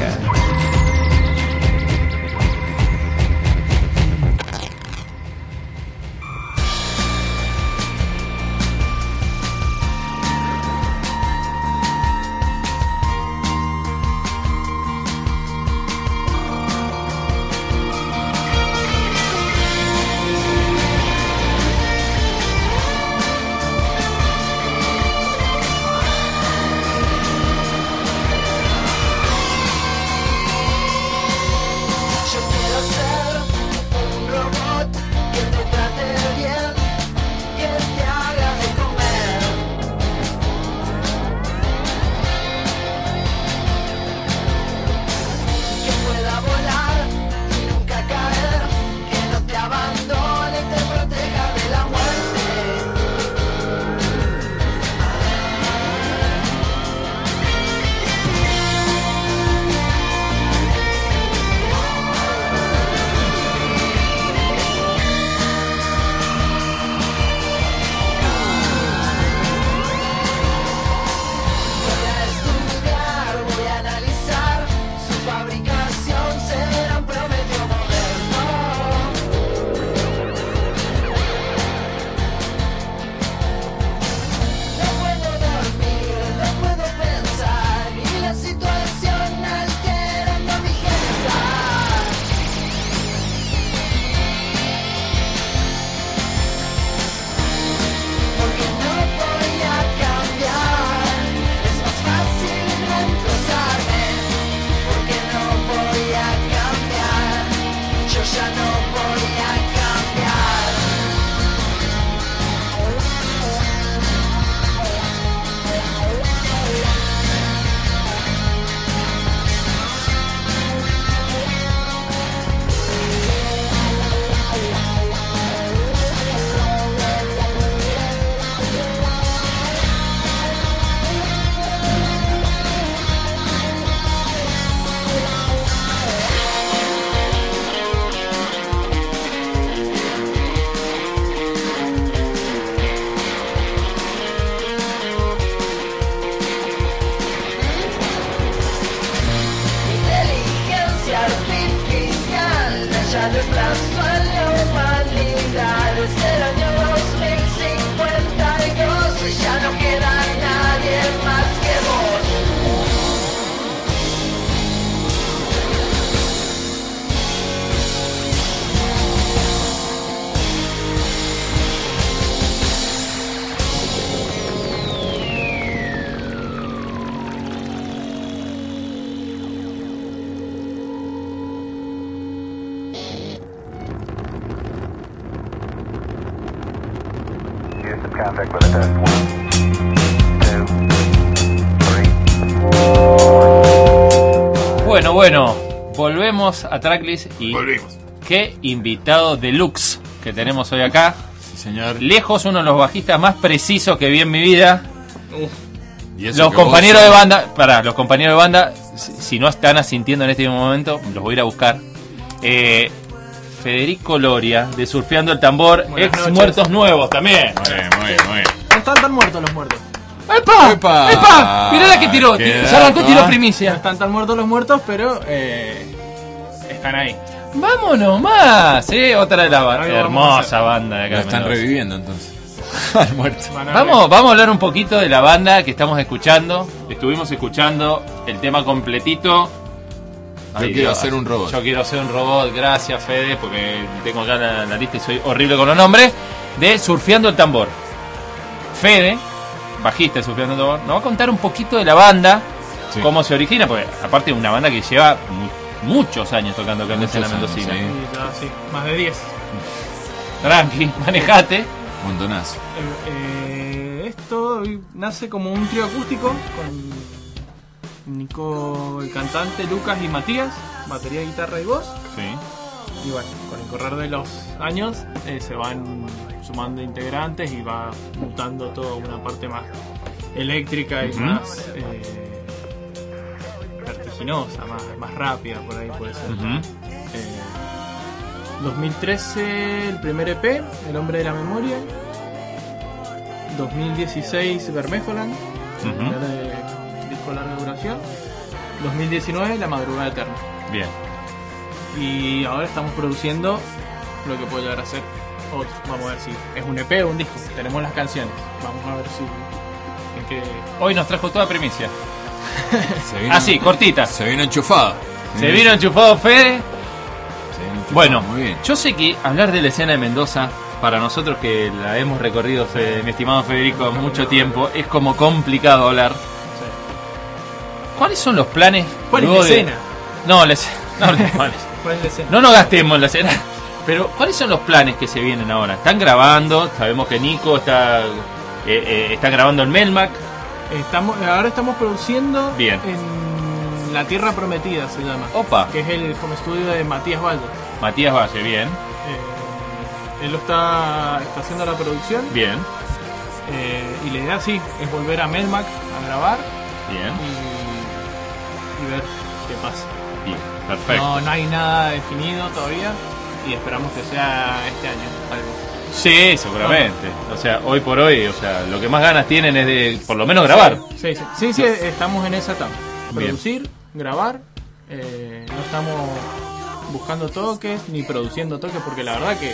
A Tracklist y Volvimos. qué invitado deluxe que tenemos hoy acá. Sí, señor. Lejos uno de los bajistas más precisos que vi en mi vida. Y Los compañeros de banda, para los compañeros de banda, si, si no están asintiendo en este momento, los voy a ir a buscar. Eh, Federico Loria, de Surfeando el Tambor, Buenas ex noches. Muertos Nuevos también. Muy bien, muy bien, muy bien. No están tan muertos los muertos. ¡Epa! ¡Epa! ¡Epa! Mirá la que tiró, ya arrancó dato, tiro ¿ah? No primicia. están tan muertos los muertos, pero eh, están ahí. Vámonos más, eh, otra de las ba- Algo vamos a hermosa banda de acá. Lo de están Mendoza. reviviendo entonces. Al muerto. Vamos, vamos a hablar un poquito de la banda que estamos escuchando. Estuvimos escuchando el tema completito. Yo quiero ser un robot. Yo quiero ser un robot, gracias Fede, porque tengo acá la, la lista y soy horrible con los nombres. De Surfeando el Tambor. Fede, bajista de Surfeando el Tambor, nos va a contar un poquito de la banda, Sí. cómo se origina, porque aparte es una banda que lleva mu- muchos años tocando años, mendocina. sí. Ya, sí, más de 10. Tranqui, manejate. Montonazo. Eh, eh, esto nace como un trío acústico con Nico, el cantante, Lucas y Matías, batería, guitarra y voz. Sí. Y bueno, con el correr de los años eh, se van sumando integrantes y va mutando toda una parte más eléctrica y más eh, vertiginosa más, más rápida, por ahí puede ser. Ujú. Eh, 2013 el primer EP, El hombre de la memoria. 2016 Bermejoland, Ujú. primer eh, disco de larga duración. 2019 La madrugada eterna. Bien. Y ahora estamos produciendo lo que puede llegar a ser otro. Vamos a ver si es un EP o un disco. Tenemos las canciones. Vamos a ver si. En. Hoy nos trajo toda primicia. Vino- Ah, cortita. Se vino enchufado. Se vino enchufado Fede. Se vino enchufado, Bueno, muy bien. yo sé que hablar de la escena de Mendoza, para nosotros que la hemos recorrido, Fede- mi estimado Federico, mucho tiempo, es como complicado hablar. ¿Cuáles son los planes? ¿Cuál es la de- escena? No, la escena- no, ¿cuál es? ¿Cuál es la escena? No nos gastemos la escena. Pero, ¿cuáles son los planes que se vienen ahora? Están grabando, sabemos que Nico está, eh, eh, está grabando en Melmac. Estamos, ahora estamos produciendo Bien. en La Tierra Prometida, se llama. Opa, Que es el home studio de Matías Valle. Matías Valle, bien, Eh, él lo está, está haciendo la producción. bien, eh, y la idea sí, es volver a Melmac a grabar bien, y, y ver qué pasa. bien, perfecto. No, no hay nada definido todavía y esperamos que sea este año algo. Sí, seguramente. O sea, hoy por hoy, o sea, lo que más ganas tienen es de por lo menos grabar. Sí, sí, sí, sí, estamos en esa etapa. Bien. Producir, grabar, eh, no estamos buscando toques ni produciendo toques porque la verdad que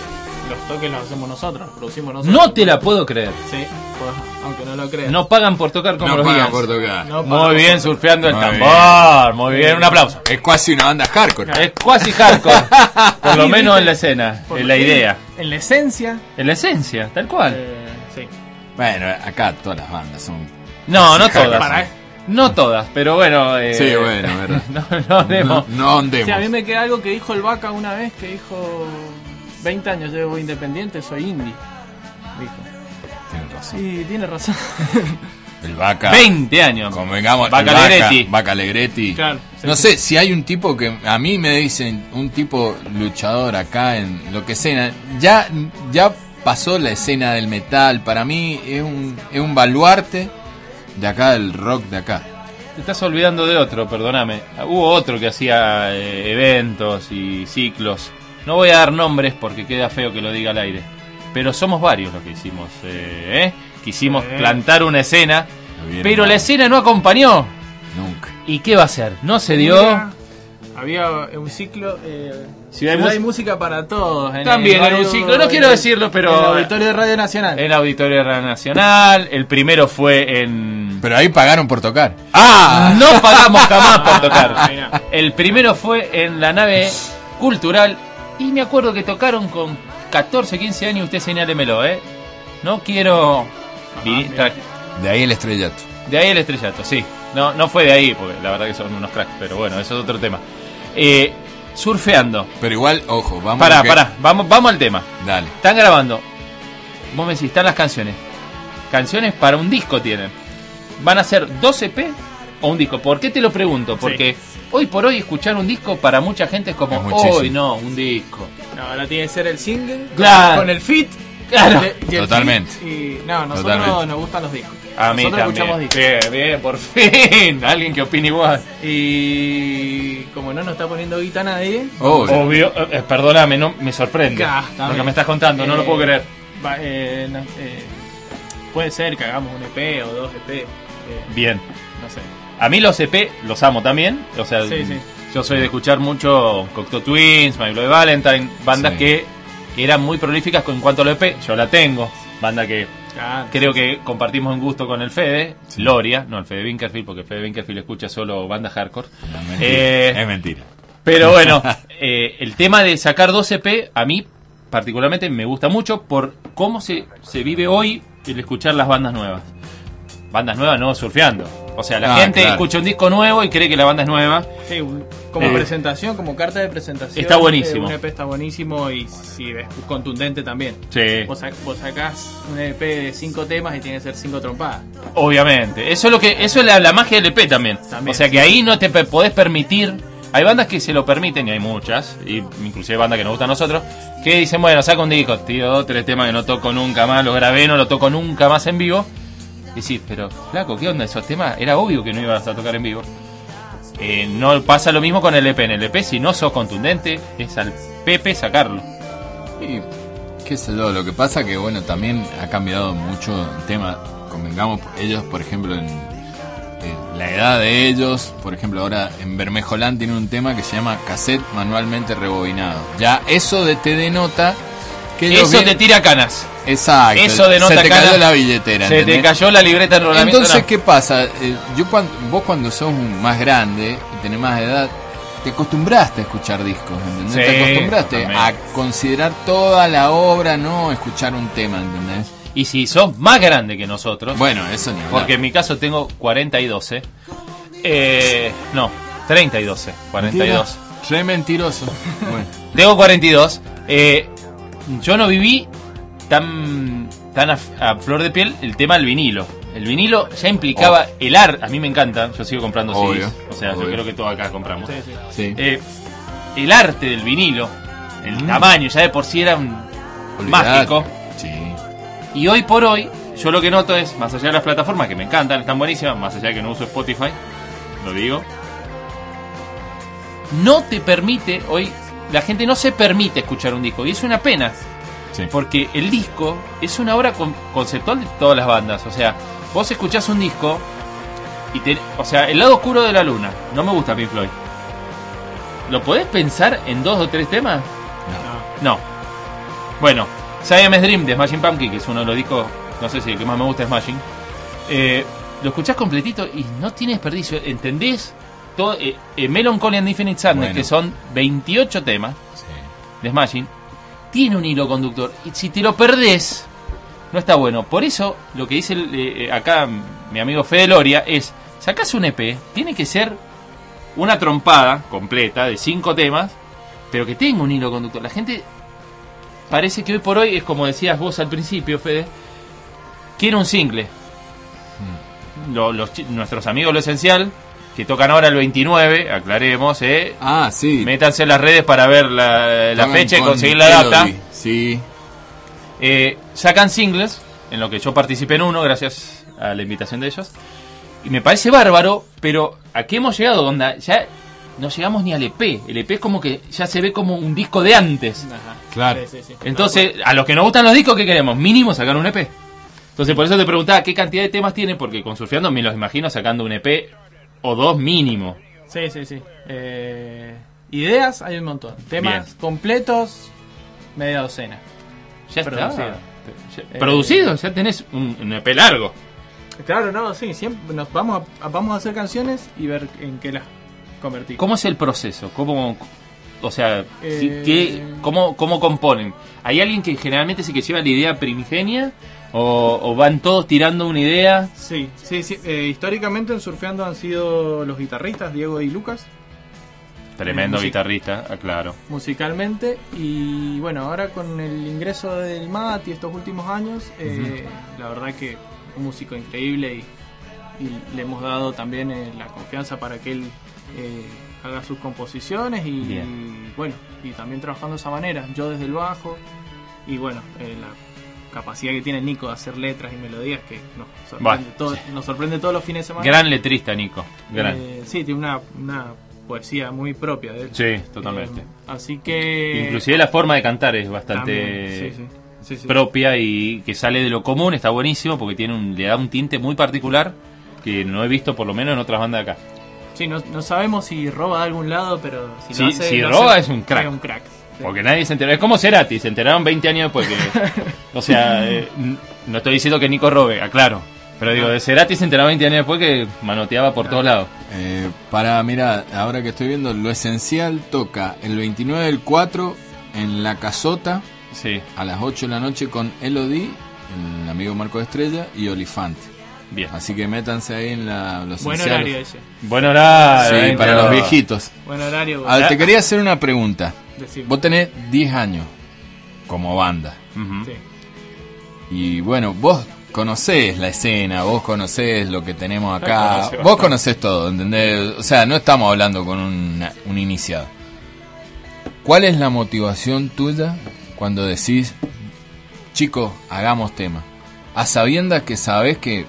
los toques los hacemos nosotros, los producimos nosotros. No te la puedo creer. Sí, pues, aunque no lo creas. No pagan por tocar como No los pagan por tocar. No Muy bien, por- surfeando el Muy tambor. Muy bien, un aplauso. Es casi una banda hardcore. Es cuasi hardcore. Por lo menos en la escena, en la idea. En la esencia. En la esencia, tal cual. eh, sí. Bueno, acá todas las bandas son. No, no todas. para- No todas, pero bueno. eh, Sí, bueno, verdad. no, no. No, no andemos. Sí, a mí me queda algo que dijo el Vaca una vez, que dijo 20 años llevo independiente, soy indie. Dijo. Tienes razón. Sí, tiene razón. El Vaca. 20 años. Convengamos, Vaca Alegretti. Vaca Alegretti. Claro, no sí. sé, si hay un tipo que a mí me dicen, un tipo luchador acá en lo que sea, ya, ya pasó la escena del metal, para mí es un, es un baluarte de acá, del rock de acá. Te estás olvidando de otro, perdóname. Hubo otro que hacía eh, eventos y ciclos. No voy a dar nombres porque queda feo que lo diga al aire. Pero somos varios los que hicimos. eh, ¿eh? Quisimos plantar una escena, pero mal, la escena no acompañó. Nunca. ¿Y qué va a hacer? No se dio. Había un ciclo. Ciudad de Ciudad y Mus- música para todos. en También el era un ciclo, no quiero decirlo, pero- En el auditorio de Radio Nacional. En Auditorio Radio Nacional. El primero fue en. Pero ahí pagaron por tocar. ¡Ah! No pagamos jamás por Ah, tocar. El primero fue en la nave cultural. Y me acuerdo que tocaron con 14, 15 años. Usted señálemelo, ¿eh? No quiero. tra- De ahí el estrellato. De ahí el estrellato, sí. No, no fue de ahí, porque la verdad que son unos cracks, pero bueno, eso es otro tema. Eh, surfeando. Pero igual, ojo, vamos Pará, a que- pará, vamos, vamos al tema. Dale. Están grabando. Vos me decís, están las canciones. Canciones para un disco tienen. ¿Van a ser dos EP o un disco? ¿Por qué te lo pregunto? Porque hoy por hoy escuchar un disco para mucha gente es como, hoy no, un disco. No, ahora tiene que ser el single. Claro. Con el fit. Claro. de- y el Totalmente. Y no, nosotros Totalmente. nos gustan los discos. A mí nosotros escuchamos también. discos. Bien, bien, por fin. Alguien que opine igual. Y como no nos está poniendo guita nadie. Obvio. Obvio, eh, eh, perdóname, no, me sorprende. Acá, lo que me estás contando, no lo Eh, puedo creer. va- eh, no, eh, puede ser que hagamos un EP o dos EP. eh, Bien. no sé. A mí los EP los amo también. O sea, Sí, sí. yo soy de escuchar mucho Cocteau Twins, My Bloody Valentine, bandas Sí. que eran muy prolíficas con- en cuanto a los EP. Yo la tengo. Banda que Claro, creo que compartimos un gusto con el Fede. Loria, no el Fede Winkerfield, porque Fede Winkerfield escucha solo bandas hardcore. No, mentira. Eh, es mentira. Pero bueno, eh, el tema de sacar dos EP, a mí particularmente me gusta mucho por cómo se, se vive hoy el escuchar las bandas nuevas. Bandas nuevas no surfeando. O sea, la Ah, gente claro. escucha un disco nuevo y cree que la banda es nueva. Sí, como Eh, presentación, como carta de presentación. está buenísimo. eh, Un EP está buenísimo y si es contundente también. Sí. Vos, vos sacás un EP de cinco temas y tiene que ser cinco trompadas. Obviamente. Eso es lo que eso es la, la magia del EP también. También. O sea que ahí no te podés permitir. Hay bandas que se lo permiten y hay muchas, y inclusive bandas que nos gustan a nosotros, que dicen, bueno, saca un disco, tío, tres temas que no toco nunca más, lo grabé, no lo toco nunca más en vivo. Y sí, pero, flaco, ¿qué onda esos temas? Era obvio que no ibas a tocar en vivo. Eh, no pasa lo mismo con el EP. En el EP, si no sos contundente, es al Pepe sacarlo. Y qué sé yo, lo que pasa que bueno, también ha cambiado mucho el tema. Convengamos, ellos, por ejemplo, en, la edad de ellos, por ejemplo, ahora en Bermejolán tiene un tema que se llama cassette manualmente rebobinado. Ya eso te denota Eso te tira canas. Exacto. Eso denota Se te canas. cayó la billetera. Se te cayó la libreta enrolamiento. Entonces, no. ¿qué pasa? Eh, yo cuando, vos cuando sos más grande y tenés más edad, te acostumbraste a escuchar discos, ¿entendés? Sí, te acostumbraste también. a considerar toda la obra, no escuchar un tema, ¿entendés? Y si sos más grande que nosotros, Bueno, eso ni porque en mi caso tengo 40 y 12. Eh, no, 30 y 12. 42. Mentira, Re mentiroso. bueno, Tengo 42. Eh, yo no viví tan, tan a, a flor de piel el tema del vinilo. El vinilo ya implicaba el ar. A mí me encanta. Yo sigo comprando Oh. Obvio, CDs. O sea, yo creo que todos acá compramos. sí. Eh, el arte del vinilo, el tamaño, ya de por sí era un mágico. Sí. Y hoy por hoy, yo lo que noto es, más allá de las plataformas que me encantan, están buenísimas, más allá de que no uso Spotify, lo digo, no te permite, hoy la gente no se permite escuchar un disco, y es una pena, Sí. porque el disco es una obra con- conceptual de todas las bandas, o sea, vos escuchás un disco, y te, o sea, el lado oscuro de la luna, no me gusta Pink Floyd. ¿Lo podés pensar en dos o tres temas? No. Bueno, Siamese Dream de Smashing Pumpkin, que es uno de los discos, no sé si el que más me gusta es Smashing, eh, lo escuchás completito y no tiene desperdicio. ¿Entendés? Todo, eh, eh, Melancholy and Infinite Sadness, Bueno. que son 28 temas Sí. de Smashing, tiene un hilo conductor. Y si te lo perdés, no está bueno. Por eso, lo que dice el, eh, eh, acá mi amigo Fede Loria es: sacás un EP, tiene que ser una trompada completa de cinco temas, pero que tenga un hilo conductor. La gente parece que hoy por hoy es como decías vos al principio, Fede, quiere un single. Lo- los chi- nuestros amigos Lo Esencial, que tocan ahora el 29, aclaremos, eh, Ah, sí. métanse en las redes para ver la, fecha y con conseguir la data. Sí. Eh, sacan singles, en lo que yo participé en uno, gracias a la invitación de ellos. Y me parece bárbaro, pero ¿a qué hemos llegado? Onda? Ya no llegamos ni al EP. El EP es como que ya se ve como un disco de antes. Ajá. Claro. Sí, sí, sí. Entonces, a los que nos gustan los discos, ¿qué queremos? Mínimo sacar un EP. Entonces, por eso te preguntaba qué cantidad de temas tiene, porque con Surfeando me los imagino sacando un EP o dos mínimo. Sí, sí, sí. Eh, ideas hay un montón. Temas Bien. completos, media docena. Ya Producido. está. Ya- Eh, Producido, ya tenés un, un EP largo. Claro, no, sí, siempre nos vamos a, vamos a hacer canciones y ver en qué las convertimos. ¿Cómo es el proceso? ¿Cómo, o sea, si- Eh, qué- cómo, cómo componen? ¿Hay alguien que generalmente es el que lleva la idea primigenia? ¿O, o van todos tirando una idea? Sí, sí, sí. eh, históricamente en Surfeando han sido los guitarristas, Diego y Lucas, Tremendo guitarrista, aclaro. musicalmente. Y bueno, ahora con el ingreso del Mati estos últimos años, eh, la verdad que un músico increíble y, y le hemos dado también eh, la confianza para que él eh, haga sus composiciones y, Bien. bueno, y también trabajando de esa manera. Yo desde el bajo y bueno, la capacidad que tiene Nico de hacer letras y melodías que nos sorprende, Bueno, todo- sí. nos sorprende todos los fines de semana. Gran letrista, Nico. Gran. Eh, sí, tiene una, una poesía muy propia de él. Sí, totalmente. Eh, así que. Inclusive la forma de cantar es bastante También, sí, sí. Sí, sí. propia y que sale de lo común, está buenísimo porque tiene un, le da un tinte muy particular que no he visto por lo menos en otras bandas de acá. Sí, no, no sabemos si roba de algún lado, pero si, lo hace, si lo roba hace- es un crack. Es un crack. Porque nadie se enteró. Es como Cerati, se enteraron 20 años después que. o sea, eh, no estoy diciendo que Nico robe, aclaro. Pero digo, de Cerati se enteraron 20 años después que manoteaba por todos lados. Eh, para, mira, ahora que estoy viendo, lo esencial toca el 29 del 4 en La Casota Sí, a las 8 de la noche con Elodie, el amigo Marco Estrella y Olifante. Bien. Así que métanse ahí en la, lo Buen horario ese. Buen horario. Sí, eh, para pero- los viejitos. Buen horario. A ver, te quería hacer una pregunta. Decime. Vos tenés 10 años como banda. Sí. Y bueno, vos conocés la escena, vos conocés lo que tenemos acá, conoce vos conocés todo, ¿entendés? O sea, no estamos hablando con una- un iniciado. ¿Cuál es la motivación tuya cuando decís, chicos, hagamos tema? A sabiendas que sabés que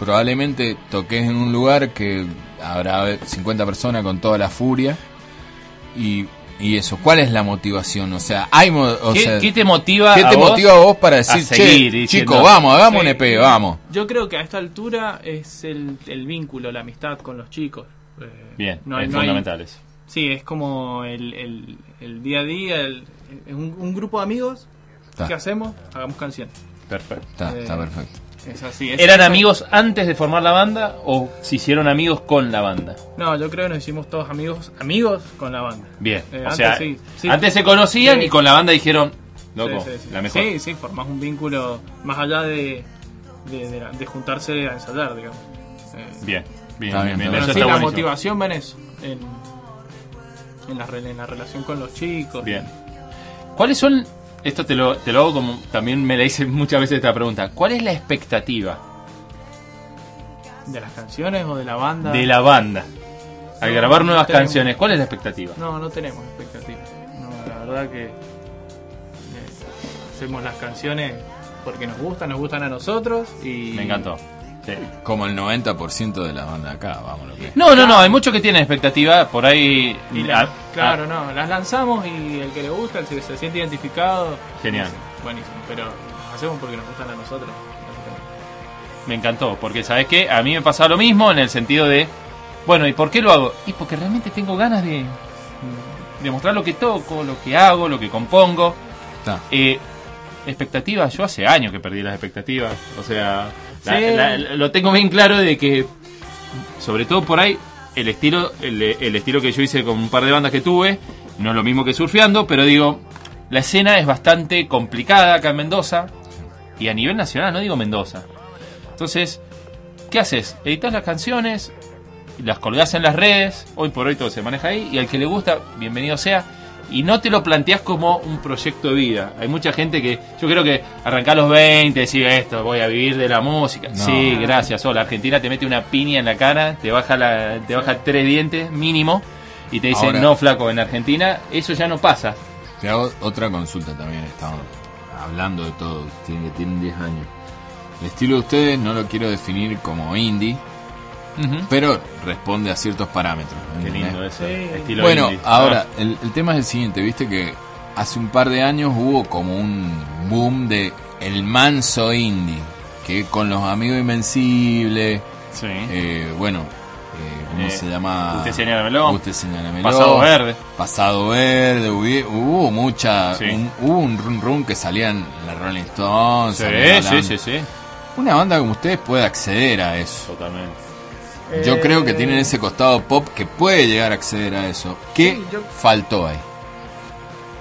probablemente toques en un lugar que habrá 50 personas con toda la furia. Y, y eso, ¿cuál es la motivación? O sea, hay mo- o ¿Qué, sea, qué te motiva ¿qué a te vos motiva a vos para decir, seguir che, diciendo- chico, vamos, hagamos Sí. un EP, vamos? Yo creo que a esta altura es el, el vínculo, la amistad con los chicos. Eh, Bien, no hay- es no hay- fundamental eso. Sí, es como el, el- el día a día, el- un, un grupo de amigos. Está. ¿Qué hacemos? Hagamos canciones. Perfecto. Está, Eh, está perfecto. Es así. es- ¿Eran amigos antes de formar la banda o se hicieron amigos con la banda? No, yo creo que nos hicimos todos amigos amigos con la banda. Bien, Eh, o antes sea, sí, sí. antes se conocían Sí. y con la banda dijeron, loco, Sí, sí, sí. la mejor. Sí, sí, formás un vínculo más allá de, de, de la- de juntarse a ensayar, digamos. Eh, Bien, bien, Está bien, bien, bien, eso está la buenísimo. motivación va en eso, en, en, la, en la relación con los chicos. Bien. ¿Cuáles son, esto te lo, te lo hago como, también me la hice muchas veces esta pregunta, ¿cuál es la expectativa ¿De las canciones o de la banda? de la banda? Al No, grabar nuevas canciones, ¿cuál es la expectativa? No, no tenemos expectativas. No, la verdad que eh, hacemos las canciones porque nos gustan, nos gustan a nosotros y... Me encantó. Sí. Como el 90% de la banda acá, vamos lo que. No, no, no, hay muchos que tienen expectativa, por ahí... Y la- ah, claro, ah, no, las lanzamos y el que le gusta, el que se siente identificado. Genial. Buenísimo, pero las hacemos porque nos gustan a nosotros. me encantó, porque sabes qué, a mí me pasa lo mismo en el sentido de, bueno, ¿y por qué lo hago? Y porque realmente tengo ganas de de mostrar lo que toco, lo que hago, lo que compongo. Está. Eh, expectativas, yo hace años que perdí las expectativas. O sea, la- Sí. la- lo tengo bien claro de que, sobre todo por ahí, el estilo, el, el estilo que yo hice con un par de bandas que tuve, no es lo mismo que surfeando, pero digo, la escena es bastante complicada acá en Mendoza y a nivel nacional, no digo Mendoza. Entonces, ¿qué haces? Editas las canciones, las colgás en las redes, hoy por hoy todo se maneja ahí, y al que le gusta, bienvenido sea, y no te lo planteas como un proyecto de vida. Hay mucha gente que, yo creo que arrancar a los 20, decir esto, voy a vivir de la música. No. Sí, gracias, hola, Argentina te mete una piña en la cara, te baja, la, te baja tres dientes mínimo, y te dice, Ahora- no, flaco, en Argentina eso ya no pasa. Te hago otra consulta también, estamos hablando de todo, tienen 10 años. El estilo de ustedes no lo quiero definir como indie, Pero responde a ciertos parámetros. Qué lindo eso, Sí. estilo Bueno, indie. ahora, Ah, el, el tema es el siguiente, viste que hace un par de años hubo como un boom de el manso indie, que con los amigos invencibles, sí. eh, bueno, eh, ¿cómo Eh, se llama? Usted señálamelo. Usted señálamelo. Pasado verde. Pasado verde, hubo mucha, Sí. un- hubo un run run que salían la Rolling Stones. Sí, sí, sí, sí, Una banda como ustedes puede acceder a eso. totalmente. Yo Eh, creo que tienen ese costado pop que puede llegar a acceder a eso. ¿Qué Sí, yo- faltó ahí?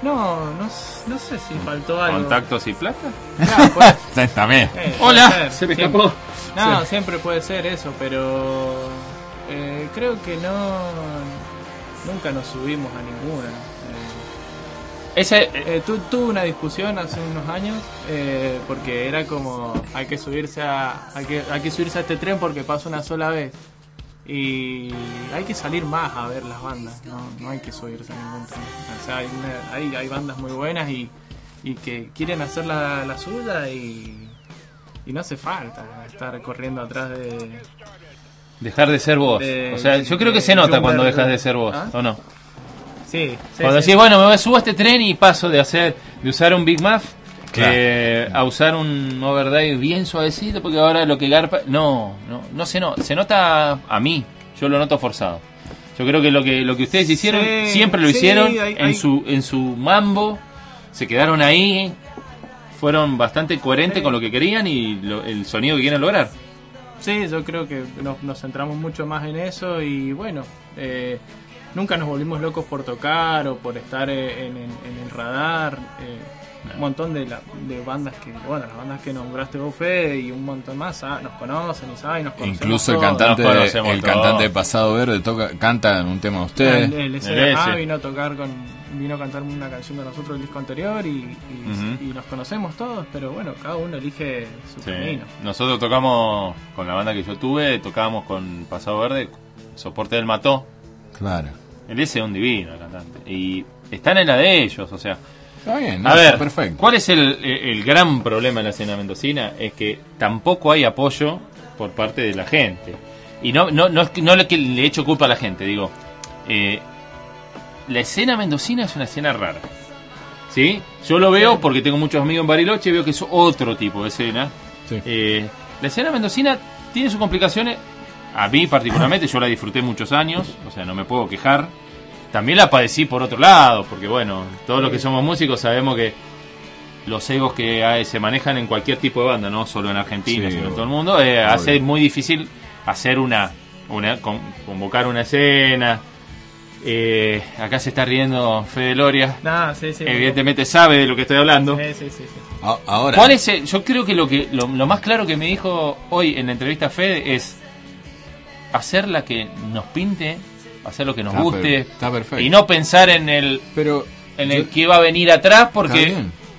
No, no, no sé si faltó algo. ¿Contactos y plata? Claro, puede- También. eh, Hola, se me siempre. escapó. No, Sí. siempre puede ser eso, pero eh, creo que no. Nunca nos subimos a ninguna. Eh, Ese, tu- tuve una discusión hace unos años eh, porque era como hay que subirse a hay que, hay que subirse a este tren porque pasa una sola vez y hay que salir más a ver las bandas no, no hay que subirse a ningún tren o sea hay, una- hay, hay bandas muy buenas y, y que quieren hacer la, la suya y, y no hace falta estar corriendo atrás de dejar de ser vos. De- o sea, yo creo que se nota cuando dejas de ser vos, ¿Ah? ¿o no? sí, sí, Cuando sí. decís, bueno, me voy- subo a este tren y paso de hacer de usar un Big Muff Claro. eh, a usar un overdrive bien suavecito porque ahora lo que garpa no, no, no se no, se nota a mí, yo lo noto forzado. Yo creo que lo que lo que ustedes hicieron Sí, siempre lo sí, hicieron hay- en hay- su en su mambo, se quedaron ahí, fueron bastante coherentes Sí. con lo que querían y lo- el sonido que quieren lograr. Sí, yo creo que nos, nos centramos mucho más en eso y bueno, eh, nunca nos volvimos locos por tocar o por estar eh, en, en- en el radar. eh, un montón de, la- de bandas que, bueno, las bandas que nombraste vos, Fede, y un montón más, ah, nos conocen y saben, nos conocemos Incluso el cantante, Nos de, conocemos el todos. cantante de Pasado Verde toca, canta en un tema de ustedes. El, el vino a tocar con vino a cantar una canción de nosotros el disco anterior y, y- Ujú. y nos conocemos todos, pero bueno, cada uno elige su Sí. camino. Nosotros tocamos con la banda que yo tuve, tocábamos con Pasado Verde, Soporte del Mató. Claro. El ese es un divino el cantante. Y están en la de ellos, o sea. Está bien, no, A está ver, perfecto. ¿cuál es el, el gran problema en la escena mendocina? Es que tampoco hay apoyo por parte de la gente. y no, no, no es que no le, le echo culpa a la gente, digo, eh, la escena mendocina es una escena rara. ¿Sí? Yo lo veo porque tengo muchos amigos en Bariloche y veo que es otro tipo de escena. Sí. Eh, la escena mendocina tiene sus complicaciones. A mí particularmente, yo la disfruté muchos años, o sea, no me puedo quejar. También la padecí por otro lado, porque bueno, todos los que somos músicos sabemos que los egos que hay- se manejan en cualquier tipo de banda, no solo en Argentina, Sí, sino en todo el mundo, eh, hace muy difícil hacer una, una con- convocar una escena. Eh, acá se está riendo Fede Loria. Nah, sí, sí. Evidentemente sabe de lo que estoy hablando. Sí, sí, sí. sí. A- Ahora, ¿Cuál es el- yo creo que lo que lo, lo más claro que me dijo hoy en la entrevista a Fede es hacer la que nos pinte, hacer lo que nos Está guste per- está perfecto. y no pensar en el pero en el yo- que va a venir atrás porque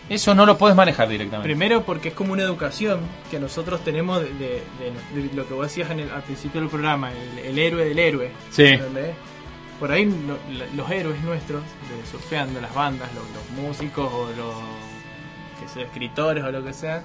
eso no lo puedes manejar directamente. Primero porque es como una educación que nosotros tenemos de, de- de- de lo que vos decías en el- al principio del programa, el, el héroe del héroe. Por ahí lo- la- los héroes nuestros, de surfeando las bandas, los, los músicos o los que sea, escritores o lo que sea,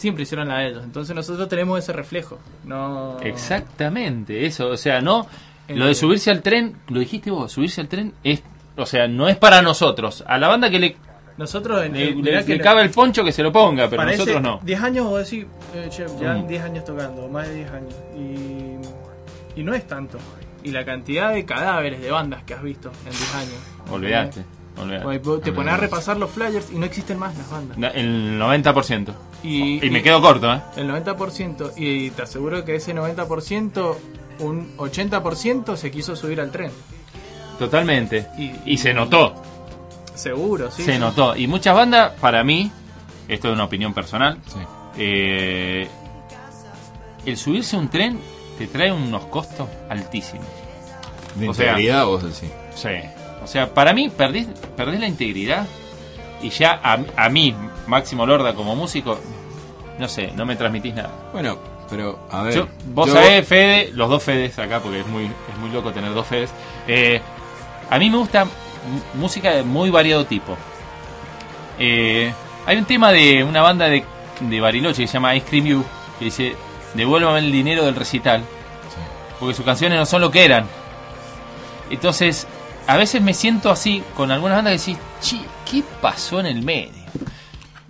siempre hicieron la de ellos. Entonces nosotros tenemos ese reflejo. No... Exactamente, eso, o sea, no En lo de subirse al tren, lo dijiste vos, subirse al tren es, o sea, no es para nosotros. A la banda que le, Nosotros en, le, le- que le cabe el poncho que se lo ponga, pero Parece nosotros no. 10 años vos decís, eh, che, ya Mm. 10 años tocando, más de 10 años. Y, y no es tanto. Y la cantidad de cadáveres de bandas que has visto en 10 años. Olvidaste, Te pones a repasar los flyers y no existen más las bandas. El 90%. Y, Y me quedo corto, ¿eh? El 90%. Y te aseguro que ese 90%, un 80% se quiso subir al tren. Totalmente. Y- Y se notó. Seguro, sí. se sí. notó. Y muchas bandas, para mí, esto es una opinión personal, Sí. eh, el subirse a un tren te trae unos costos altísimos. de o sea- integridad vos decís. Sí. O sea, para mí perdés, perdés la integridad y ya a, a mí, Máximo Lorda, como músico, no sé, no me transmitís nada. Bueno, pero a ver. Yo- vos yo- sabés, Fede, los dos Fedes acá, porque es muy, es muy loco tener dos Fedes. eh, a mí me gusta música de muy variado tipo. Eh, hay un tema de una banda de, de Bariloche que se llama Ice Cream You, que dice, devuélvame el dinero del recital, Sí. porque sus canciones no son lo que eran. Entonces, a veces me siento así con algunas bandas que decís, chi, ¿qué pasó en el medio?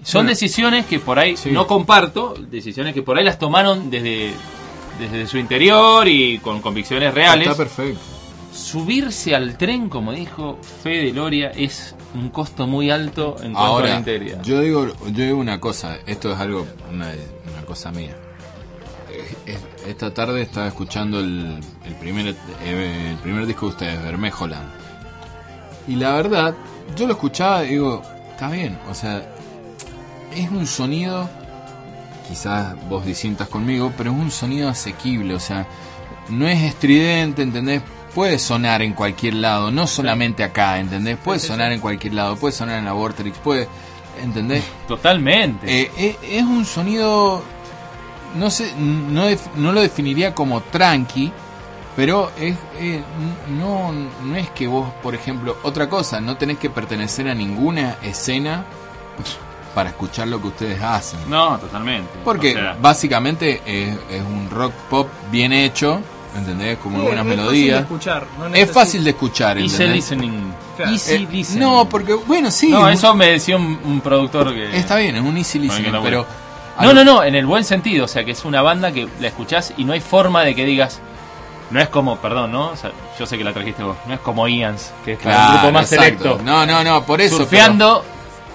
Son Bueno, decisiones que por ahí sí. no comparto, decisiones que por ahí las tomaron desde, desde su interior y con convicciones reales. Está perfecto. Subirse al tren, como dijo Fede Loria, es un costo muy alto en cuanto a la Ahora, integridad. yo digo, yo digo una cosa, esto es algo, una, una cosa mía. Eh, es- Esta tarde estaba escuchando el, el primer eh, el primer disco de ustedes, Bermejoland. Y la verdad, yo lo escuchaba y digo, está bien, o sea, es un sonido, quizás vos disientas conmigo, pero es un sonido asequible, o sea, no es estridente, ¿entendés? Puede sonar en cualquier lado, no solamente acá, ¿entendés? Puede sonar en cualquier lado, puede sonar en la Vortex, puede, ¿entendés? Totalmente. Eh, eh, es un sonido, no sé, no, no lo definiría como tranqui, pero es eh, no, no es que vos, por ejemplo, otra cosa, no tenés que pertenecer a ninguna escena para escuchar lo que ustedes hacen. no, totalmente. Porque O sea, básicamente es, es un rock pop bien hecho, ¿entendés? Como Sí, algunas es fácil de melodías. escuchar, no Es fácil de escuchar, easy ¿entendés? listening. Claro. Easy Eh, listening. no, porque, bueno, sí. No, es- eso me decía un, un productor que... está bien, es un easy listening, pero... No, no, no, en el buen sentido, o sea, que es una banda que la escuchás y no hay forma de que digas, no es como, perdón, ¿no? O sea, yo sé que la trajiste vos, no es como Ians, que es para un grupo más exacto. selecto. No, no, no, por eso. Surfeando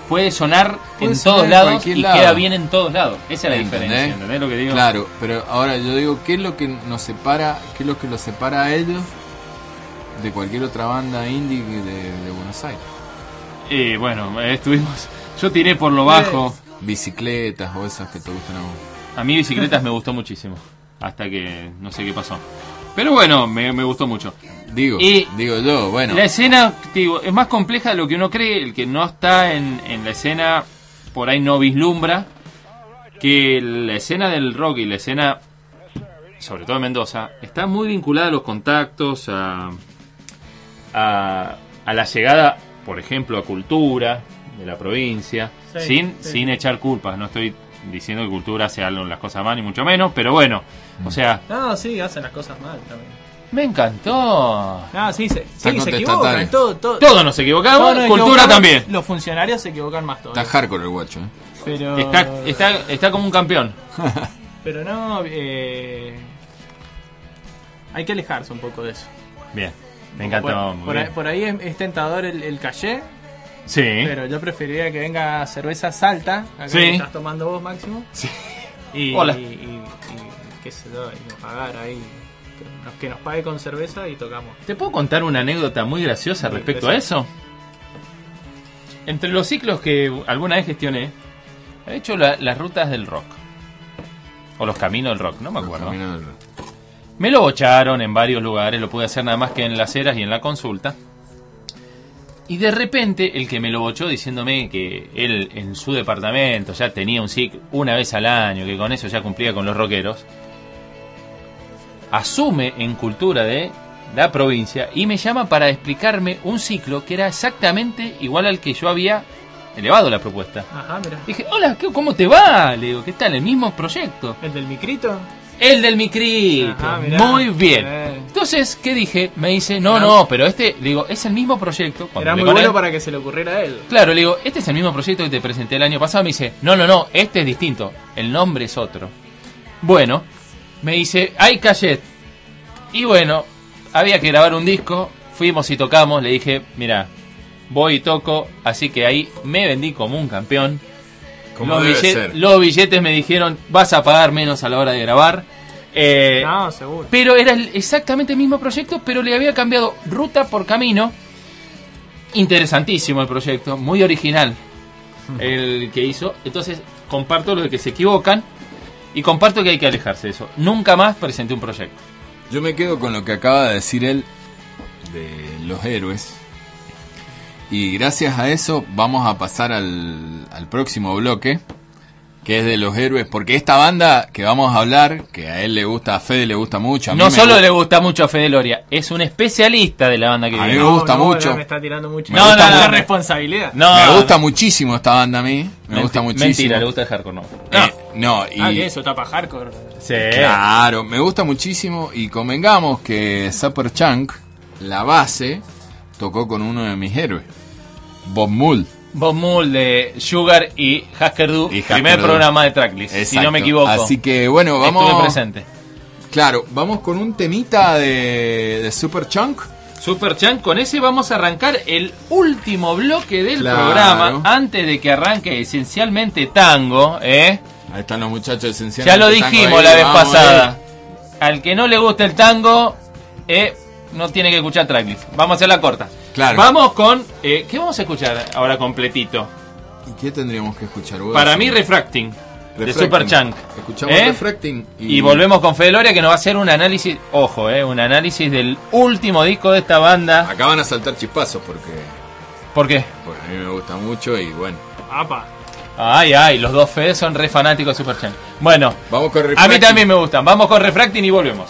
puede sonar Puede en sonar todos lados y lado. queda bien en todos lados. Esa es la ¿Entendés? diferencia, ¿entendés lo que digo? Claro, pero ahora yo digo, ¿qué es lo que nos separa, qué es lo que los separa a ellos de cualquier otra banda indie de, de Buenos Aires? Y bueno, eh, estuvimos, yo tiré por lo bajo. Bicicletas o esas que te gustan a vos. A mí bicicletas me gustó muchísimo, hasta que no sé qué pasó. Pero bueno, me, me gustó mucho. Digo, Y- digo yo, bueno. La escena, digo, es más compleja de lo que uno cree. El que no está en, en la escena, por ahí no vislumbra que la escena del rock y la escena, sobre todo en Mendoza, está muy vinculada a los contactos, a, a, a la llegada, por ejemplo, a cultura de la provincia, Sí, sin, sí. sin echar culpas. No estoy diciendo que cultura hace algo, las cosas mal, ni mucho menos, pero bueno, o sea, No, sí, hacen las cosas mal también. me encantó. No, sí, se, sí, se equivocan. Todo, todo, Todos nos equivocamos, todos nos cultura equivocamos, también. Los funcionarios se equivocan más todos. Está hardcore el guacho, ¿eh? Pero, Está, está, está como un campeón. pero no, eh, hay que alejarse un poco de eso. Bien, me encantó. Por, por ahí, por ahí es, es tentador el, el caché, Sí. pero yo preferiría que venga cerveza salta, acá Sí. que estás tomando vos, Máximo. Y, Hola. Y, y- y qué sé yo, y nos pagar ahí. Que nos, que nos pague con cerveza y tocamos. ¿Te puedo contar una anécdota muy graciosa Sí, respecto a eso? Entre los ciclos que alguna vez gestioné, he hecho la- las rutas del rock. O los caminos del rock, no me acuerdo. Camino del- Me lo bocharon en varios lugares, lo pude hacer nada más que en las eras y en la consulta. Y de repente, el que me lo bochó diciéndome que él en su departamento ya tenía un ciclo una vez al año, que con eso ya cumplía con los rockeros, asume en cultura de la provincia y me llama para explicarme un ciclo que era exactamente igual al que yo había elevado la propuesta. Ajá, mira. Dije, hola, ¿qué- ¿cómo te va? Le digo, ¿qué tal? ¿El mismo proyecto? ¿El del micrito? El del micrito. Ajá, mirá. Muy bien. Eh. Entonces, ¿qué dije? Me dice, no, no, pero este, le digo, es el mismo proyecto. Cuando Era muy bueno él, para que se le ocurriera a él. Claro, le digo, este es el mismo proyecto que te presenté el año pasado. Me dice, no, no, no, este es distinto. El nombre es otro. Bueno, me dice, hay cachet. Y bueno, había que grabar un disco. Fuimos y tocamos. Le dije, mira, voy y toco. Así que ahí me vendí como un campeón. Como los, debe billet- ser. los billetes me dijeron, vas a pagar menos a la hora de grabar. Eh, No, seguro. pero era el- exactamente el mismo proyecto, pero le había cambiado ruta por camino. Interesantísimo el proyecto, muy original el que hizo. Entonces, comparto lo de que se equivocan y comparto que hay que alejarse de eso. Nunca más presenté un proyecto. Yo me quedo con lo que acaba de decir él de los héroes. Y gracias a eso vamos a pasar al, al próximo bloque, que es de los héroes, porque esta banda que vamos a hablar, que a él le gusta, a Fede le gusta mucho, a mí No me solo gusta- le gusta mucho a Fede Loria, es un especialista de la banda que A mí viene. me gusta no, mucho. Me está tirando mucho. No, Me gusta no, mucha no. responsabilidad. No, me gusta muchísimo esta banda a mí, me Menti- gusta muchísimo. Mentira, le gusta el hardcore, no. Eh, no, y Ah, que eso, tapa hardcore. Sí. Claro, me gusta muchísimo y convengamos que Super Chunk, la base, tocó con uno de mis héroes, Bob Mould. Bob Mould de Sugar y Husker Du, Y primer Du. programa de Tracklist, si no me equivoco. Así que bueno, vamos. Estuve presente. Claro, vamos con un temita de, de Super Chunk. Super Chan, con ese vamos a arrancar el último bloque del Claro. programa antes de que arranque esencialmente tango, ¿eh? Ahí están los muchachos esenciales. Ya lo dijimos la vez pasada. Al que no le gusta el tango, eh, no tiene que escuchar tracklist. Vamos a hacer la corta. Claro. Vamos con. eh, ¿Qué vamos a escuchar ahora completito? ¿Y qué tendríamos que escuchar? Para mí, Refracting. De Refracting. Super Chunk. Escuchamos ¿Eh? Refracting Y... volvemos con Fede Loria que nos va a hacer un análisis, ojo, eh, un análisis del último disco de esta banda. Acá van a saltar chispazos porque, ¿Por qué? porque a mí me gusta mucho y bueno. Apa. Ay, ay, los dos Fede son re fanáticos de Super Chunk. Bueno, Vamos con a mí también me gustan. Vamos con Refracting y volvemos.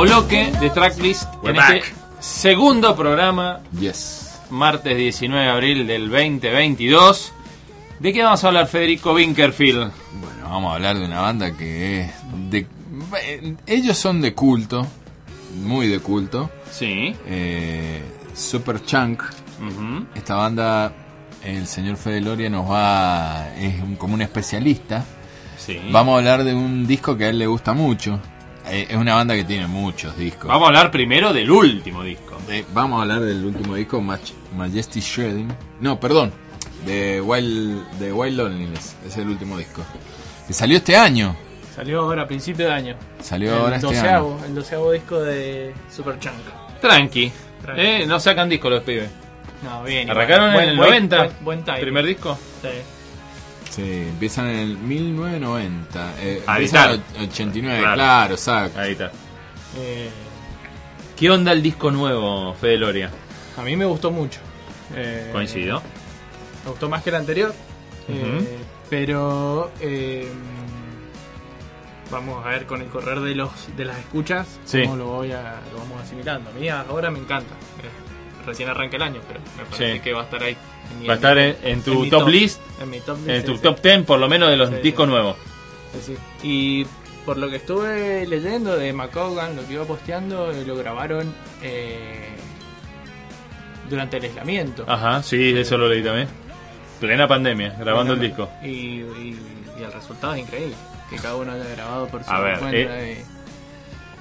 Último bloque de Tracklist We're en back. este segundo programa, Yes. martes 19 de abril del 2022. ¿De qué vamos a hablar, Federico Winkerfield? Bueno, vamos a hablar de una banda que es de... eh, Ellos son de culto, muy de culto. Sí. Eh, Super Chunk. Esta banda, el señor Fede Loria nos va... Es un- como un especialista. Sí. Vamos a hablar de un disco que a él le gusta mucho. Eh, es una banda que tiene muchos discos. Vamos a hablar primero del último disco. De- vamos a hablar del último disco, Maj- Majesty Shredding. No, perdón. De Wild, de Wild Loneliness. Es el último disco. Que salió este año. Salió ahora a principio de año. Salió el ahora este doceavo, año. El doceavo disco de Super Chunk. Tranqui. Tranqui. Eh, no sacan disco los pibes. No, bien. Arrancaron en el Buen- 90. Buen, buen. Primer disco. Sí. Sí, empiezan en el 1990. Eh, A editar. en el 89, Claro. claro, exacto. Ahí está. Eh, ¿Qué onda el disco nuevo, Fede Loria? a mí me gustó mucho. Eh, Coincido. Me gustó más que el anterior. eh, pero eh, vamos a ver con el correr de los de las escuchas Sí. cómo lo voy a, lo vamos asimilando. A mí ahora me encanta. Recién arranca el año, pero me parece Sí. que va a estar ahí. en Va a estar en, en tu top, list, En mi top list. en tu sí, top 10 por lo menos de los discos nuevos. Y por lo que estuve leyendo de McCogan, lo que iba posteando, eh, lo grabaron eh, durante el aislamiento. Ajá, sí, eso lo leí también. Plena pandemia, grabando el disco. Y, y- y el resultado es increíble. Que cada uno haya grabado por su A ver, cuenta. eh, y-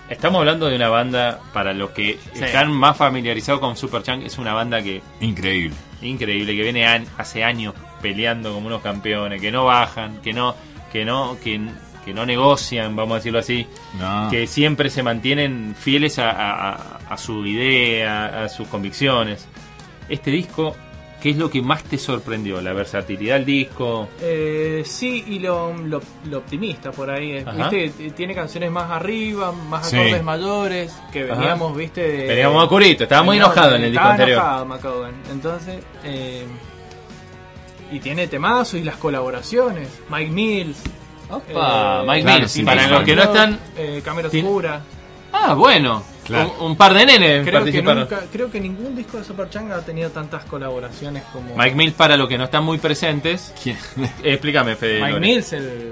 Estamos hablando de una banda, para los que Sí. están más familiarizados con Superchunk, es una banda que Increíble. increíble, que viene an- hace años peleando como unos campeones, que no bajan, que no, que no, que, que no negocian, vamos a decirlo así, No. que siempre se mantienen fieles a, a- a- a su idea, a sus convicciones. Este disco, ¿qué es lo que más te sorprendió? ¿La versatilidad del disco? Eh, sí, y lo, lo, lo optimista por ahí. eh. ¿Viste? Tiene canciones más arriba, más Sí. acordes mayores. Que Ajá. veníamos, ¿viste? De, Veníamos a curito, estaba muy enojado en el disco estaba anterior. enojado. Entonces, eh, y tiene temazos y las colaboraciones. Mike Mills. Opa, eh, Mike claro, Mills, sí, para los que no están... Eh, Cámara Oscura. Ah, bueno, Claro. un, un par de nenes Creo que, participaron. nunca, creo que ningún disco de Superchunk ha tenido tantas colaboraciones como Mike Mills, para los que no están muy presentes, ¿Quién? eh, explícame, Fede. Mike. Mills, el,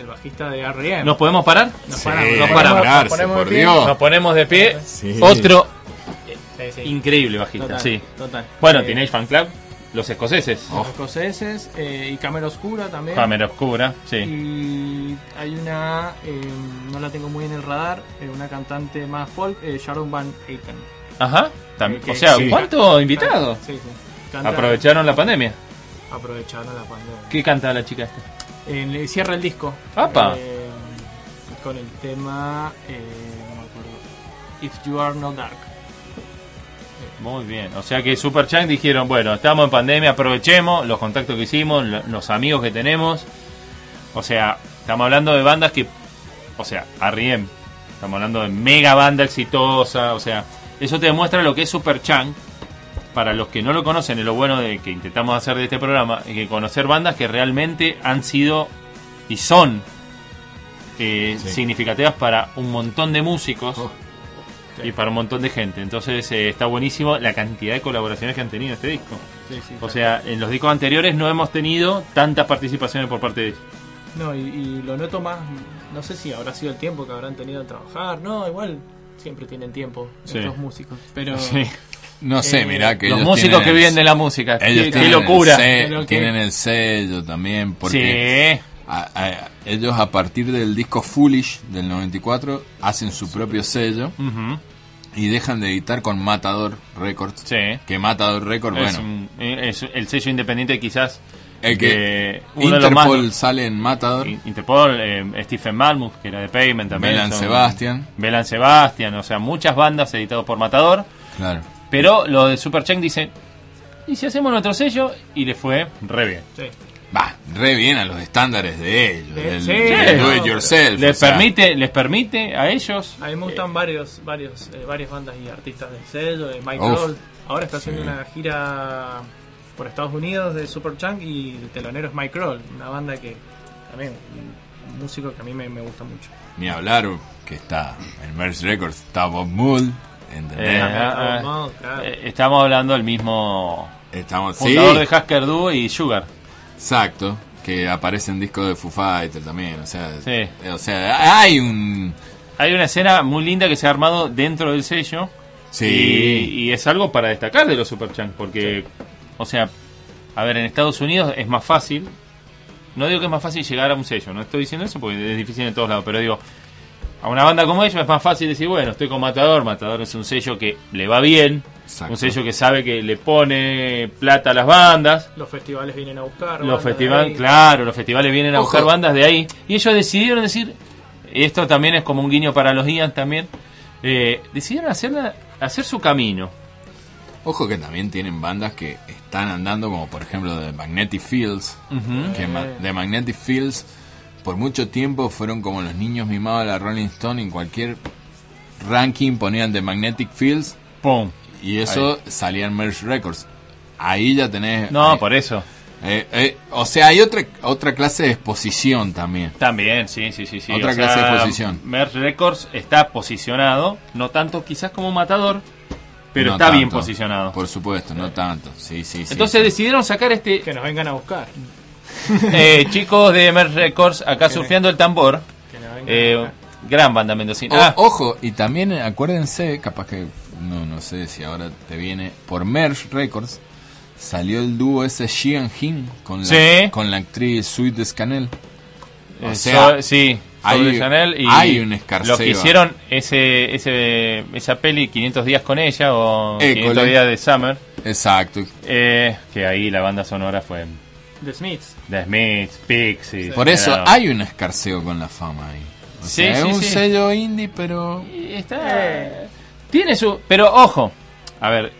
el bajista de R.E.M. ¿Nos podemos parar? Nos Sí, paramos, nos paramos, pararse, nos ponemos por de pie. Dios. Nos ponemos de pie. Sí. Otro Sí, sí. increíble bajista, Total, sí. total. Bueno, Eh, Teenage Fan Club, los escoceses. Los escoceses eh, y Cámara Oscura también. Cámara Oscura, sí. Y hay una, eh, no la tengo muy en el radar, eh, una cantante más folk, eh, Sharon Van Eyten. Ajá. Tam- Ok, o sea, sí. ¿cuántos invitados? Sí, sí. Canta- Aprovecharon la pandemia. Aprovecharon la pandemia. ¿Qué canta la chica esta? Eh, cierra el disco. ¡Apa! Eh, con el tema, eh, no me acuerdo. If You Are Not Dark. Muy bien. O sea que Superchunk dijeron, bueno, estamos en pandemia, aprovechemos los contactos que hicimos, lo- los amigos que tenemos. O sea, estamos hablando de bandas que, o sea, R.E.M. Estamos hablando de mega banda exitosa, o sea, eso te demuestra lo que es Superchunk. Para los que no lo conocen, es lo bueno de que intentamos hacer de este programa, es que conocer bandas que realmente han sido y son eh, Sí. significativas para un montón de músicos Oh. Y para un montón de gente. Entonces eh, está buenísimo la cantidad de colaboraciones que han tenido este disco. Sí, sí, O sea, en los discos anteriores no hemos tenido tantas participaciones por parte de ellos. No, y, y lo noto más, no sé si habrá sido el tiempo que habrán tenido en trabajar, no, igual siempre tienen tiempo Sí. estos músicos, pero Sí. No sé, Eh, mirá que Los ellos músicos que el- viven de la música. Ellos Qué, locura. El tienen el sello también, porque Sí. A- a- ellos a partir del disco Foolish del 94 hacen su propio sello y dejan de editar con Matador Records. Sí. Que Matador Records, Es, bueno, un- es el sello independiente quizás el que de los Interpol más sale en Matador, In- Interpol, eh, Stephen Malmuth, que era de Payment también. Belan son- Sebastian. Belan Sebastian, o sea, muchas bandas editadas por Matador. claro. Pero lo de Superchunk dice, ¿y si hacemos nuestro sello? Y le fue re bien. sí. Va, re bien a los estándares de ellos, Sí, del, sí, del do it yourself. Les o sea, permite, les permite a ellos. A mí me gustan varios, varios, eh, varias bandas y artistas del sello, de Mike. Roll. Ahora está haciendo Sí. una gira por Estados Unidos de Superchunk y el telonero es Mike Roll, una banda que también músico que a mí me, me gusta mucho. Ni hablar que está en Merge Records, está Bob Mould, ¿entendés? Eh, Ah, ah, eh, estamos hablando del mismo Estamos, sí, fundador de Hasker Du y Sugar. Exacto, que aparece en discos de Foo Fighter también, o sea, Sí. eh, o sea, hay un... Hay una escena muy linda que se ha armado dentro del sello. Sí. Y, y es algo para destacar de los Superchunk, porque, o sea, a ver, en Estados Unidos es más fácil. No digo que es más fácil llegar a un sello, no estoy diciendo eso porque es difícil en todos lados, pero digo, a una banda como ellos es más fácil decir, bueno, estoy con Matador, Matador es un sello que le va bien, Exacto. un sello que sabe que le pone plata a las bandas. Los festivales vienen a buscar. Los de festivales, claro, los festivales vienen a Ojo. buscar bandas de ahí. Y ellos decidieron decir, esto también es como un guiño para los Ian también, eh, decidieron hacerla, hacer su camino. Ojo que también tienen bandas que están andando, como por ejemplo The Magnetic Fields, que ma- The Magnetic Fields por mucho tiempo fueron como los niños mimados de la Rolling Stone, en cualquier ranking ponían The Magnetic Fields ¡Pum! y eso salían Merge Records. Ahí ya tenés... No, ahí- por eso. eh, eh, o sea, hay otra, otra clase de exposición también. También, sí, sí, sí. sí. Otra O clase de posición. Merge Records está posicionado, no tanto quizás como Matador, pero No está bien posicionado. Por supuesto, no tanto. Sí, sí, sí. Entonces sí. decidieron sacar este Que nos vengan a buscar. eh, chicos de Merge Records acá surfeando el tambor. Eh, gran banda mendocina. O- Ah, Ojo, y también eh, acuérdense, capaz que no, no sé si ahora te viene, por Merge Records salió el dúo ese Xian Hin con la, Sí. con la actriz Sweet Scanel. O Eh, sea, so- sí, hay- Chanel y hay un escarceo. Lo que hicieron ese, ese, esa peli 500 días con ella o École. 500 días de Summer, Exacto. eh, que ahí la banda sonora fue The Smiths. The Smiths, Pixies. Por eso hay un escarceo con la fama ahí. O Sí, sea, sí, es un sí. sello indie, pero... Y está tiene su pero ojo, a ver,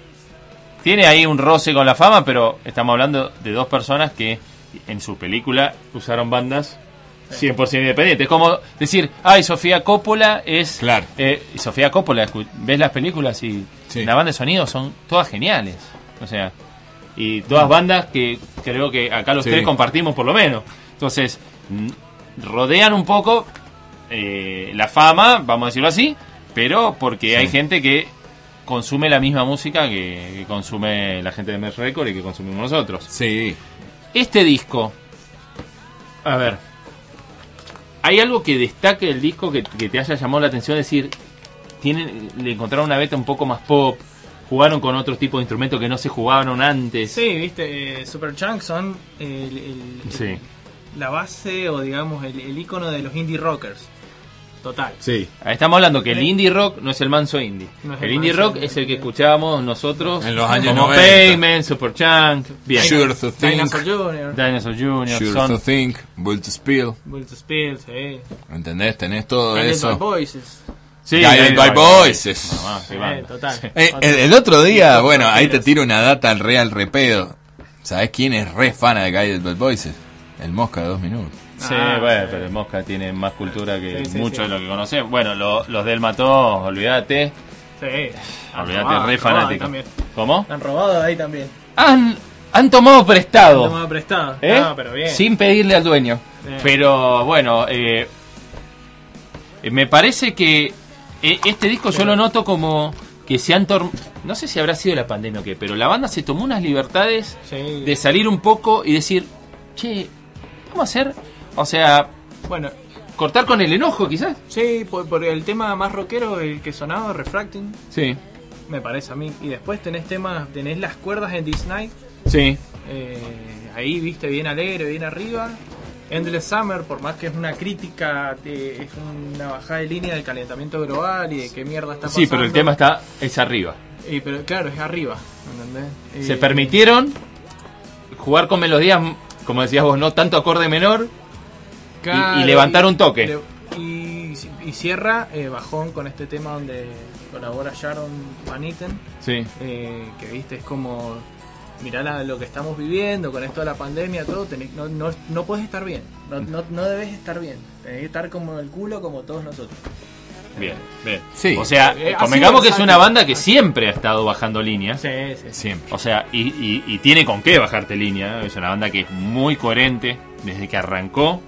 tiene ahí un roce con la fama, pero estamos hablando de dos personas que en su película usaron bandas 100% independientes. Es como decir, ay, Sofía Coppola es... Claro. Eh, Sofía Coppola, escu- ves las películas y Sí. la banda de sonido son todas geniales. O sea, y todas bandas que creo que acá los Sí. tres compartimos por lo menos. Entonces, rodean un poco eh, la fama, vamos a decirlo así, pero porque hay gente que consume la misma música que, que consume la gente de Merge Record y que consumimos nosotros. Sí. Este disco, a ver, ¿hay algo que destaque el disco que, que te haya llamado la atención? Es decir, tienen, le encontraron una beta un poco más pop, jugaron con otro tipo de instrumentos que no se jugaron antes. Sí, viste, eh, Superchunk son el, el- Sí. la base o digamos el, el icono de los indie rockers. Total. Sí. Estamos hablando que el indie rock no es el manso indie. No el el indie rock indie. es el que escuchábamos nosotros En los años como 90. Payment, Superchunk, bien. Sure to think, Dinosaur Jr., Dinosaur Jr. sure son to think, Built to Spill. Built to Spill, sí. ¿Entendés? Tenés todo by eso. Voices. Sí, Guided by Voices. Ah, total. Eh, el, el otro día, bueno, ahí te tiro una data al real repedo. ¿Sabés quién es re fan de Guided by Voices? El Mosca de dos minutos. Sí, Ah, bueno, sí. pero el Mosca tiene más cultura que Sí, sí, mucho sí. de lo que conocemos. Bueno, lo- los del Mató, olvídate. Sí. Han Olvídate, robado, re han fanático. también. ¿Cómo? Han robado ahí también. Han, han tomado prestado. Tomado prestado. ¿eh? No, pero bien. Sin pedirle al dueño. Bien. Pero bueno, eh, eh, me parece que eh, este disco yo lo noto como que se han no sé si habrá sido la pandemia o qué, pero la banda se tomó unas libertades Sí. de salir un poco y decir, che, vamos a hacer, o sea, Bueno, cortar con el enojo quizás. sí, por, por el tema más rockero, el que sonaba, Refracting, Sí, me parece a mí. Y después tenés temas, tenés las cuerdas en Night. sí. eh, ahí viste bien alegre, bien arriba. Endless Summer, por más que es una crítica, de- es una bajada de línea del calentamiento global y de qué mierda está pasando. Sí, pero el tema está es arriba. Y, pero claro, es arriba, ¿entendés? Se permitieron jugar con melodías, como decías vos, no tanto acorde menor. y levantar un toque. le- Y, y cierra eh, Bajón con este tema donde colabora Sharon Van Etten, Sí. eh, que viste, es como, mirá la- lo que estamos viviendo con esto de la pandemia, todo, tenés- no, no, no puedes estar bien, no, no, no debes estar bien, tenés que estar como el culo como todos nosotros. Bien, bien. Sí. O sea, Eh, convengamos que es una banda que siempre ha estado bajando línea. Sí, sí. Siempre. O sea, y, y- y tiene con qué bajarte línea. Es una banda que es muy coherente desde que arrancó.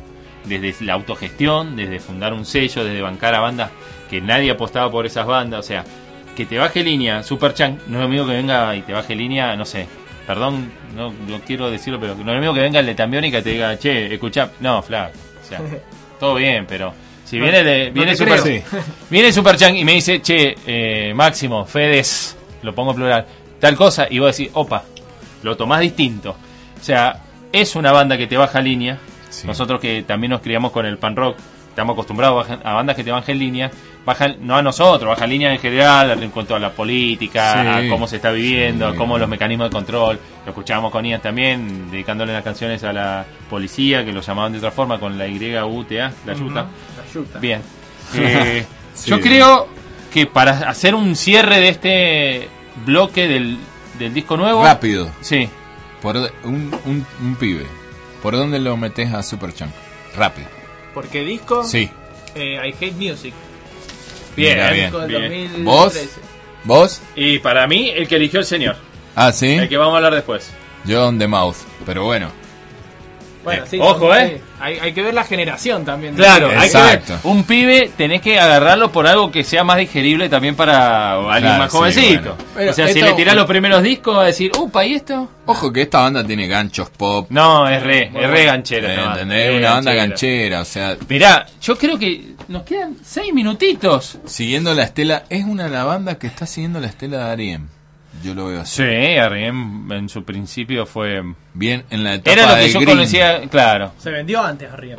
desde la autogestión, desde fundar un sello, desde bancar a bandas que nadie apostaba por esas bandas, o sea, que te baje línea Super Chunk, no es lo mismo que venga y te baje línea, no sé, perdón, no, no quiero decirlo, pero no es lo mismo que venga el de Tambiónica y te diga, che, escucha, no, Fla, o sea, todo bien, pero si viene de, no viene Super, creo. viene Super Chunk y me dice, che, eh, Máximo, Fedes, lo pongo en plural, tal cosa, y vos decís, opa, lo tomás distinto. O sea, es una banda que te baja línea. Nosotros que también nos criamos con el pan rock, estamos acostumbrados a, bajar- a bandas que te bajan línea, bajan, no a nosotros, bajan línea en general en cuanto a la política, Sí. a cómo se está viviendo, Sí. a cómo los mecanismos de control. Lo escuchábamos con Ian también, dedicándole las canciones a la policía, que lo llamaban de otra forma, con la YUTA, la yuta. La yuta. Bien. Eh, Sí. Yo creo que para hacer un cierre de este bloque del, del disco nuevo. Rápido. Sí. Por un, un, un pibe. ¿Por dónde lo metes a Superchunk? Rápido. Porque disco, Sí. eh, I Hate Music. Bien, bien. Bien. 2013. ¿Vos? ¿Vos? Y para mí, el que eligió el señor. Ah, sí. El que vamos a hablar después. John the Mouth. Pero bueno. Bueno, sí, Ojo, son- eh. Hay, hay que ver la generación también. Claro, hay que ver. Exacto. Un pibe tenés que agarrarlo por algo que sea más digerible también para alguien Claro, más sí, jovencito. bueno. O sea, si le tirás los primeros discos, va a decir, upa, ¿y esto? Ojo que esta banda tiene ganchos pop. No, es re, es re ganchera. banda, ¿Entendés? es Una banda ganchera. O sea, Mirá, yo creo que nos quedan seis minutitos. siguiendo la estela. Es una de las bandas que está siguiendo la estela de Ariem. Yo lo veo así. Sí, Arriem en su principio fue... Bien en la etapa Era lo que de yo Green. conocía, claro. Se vendió antes Arriem.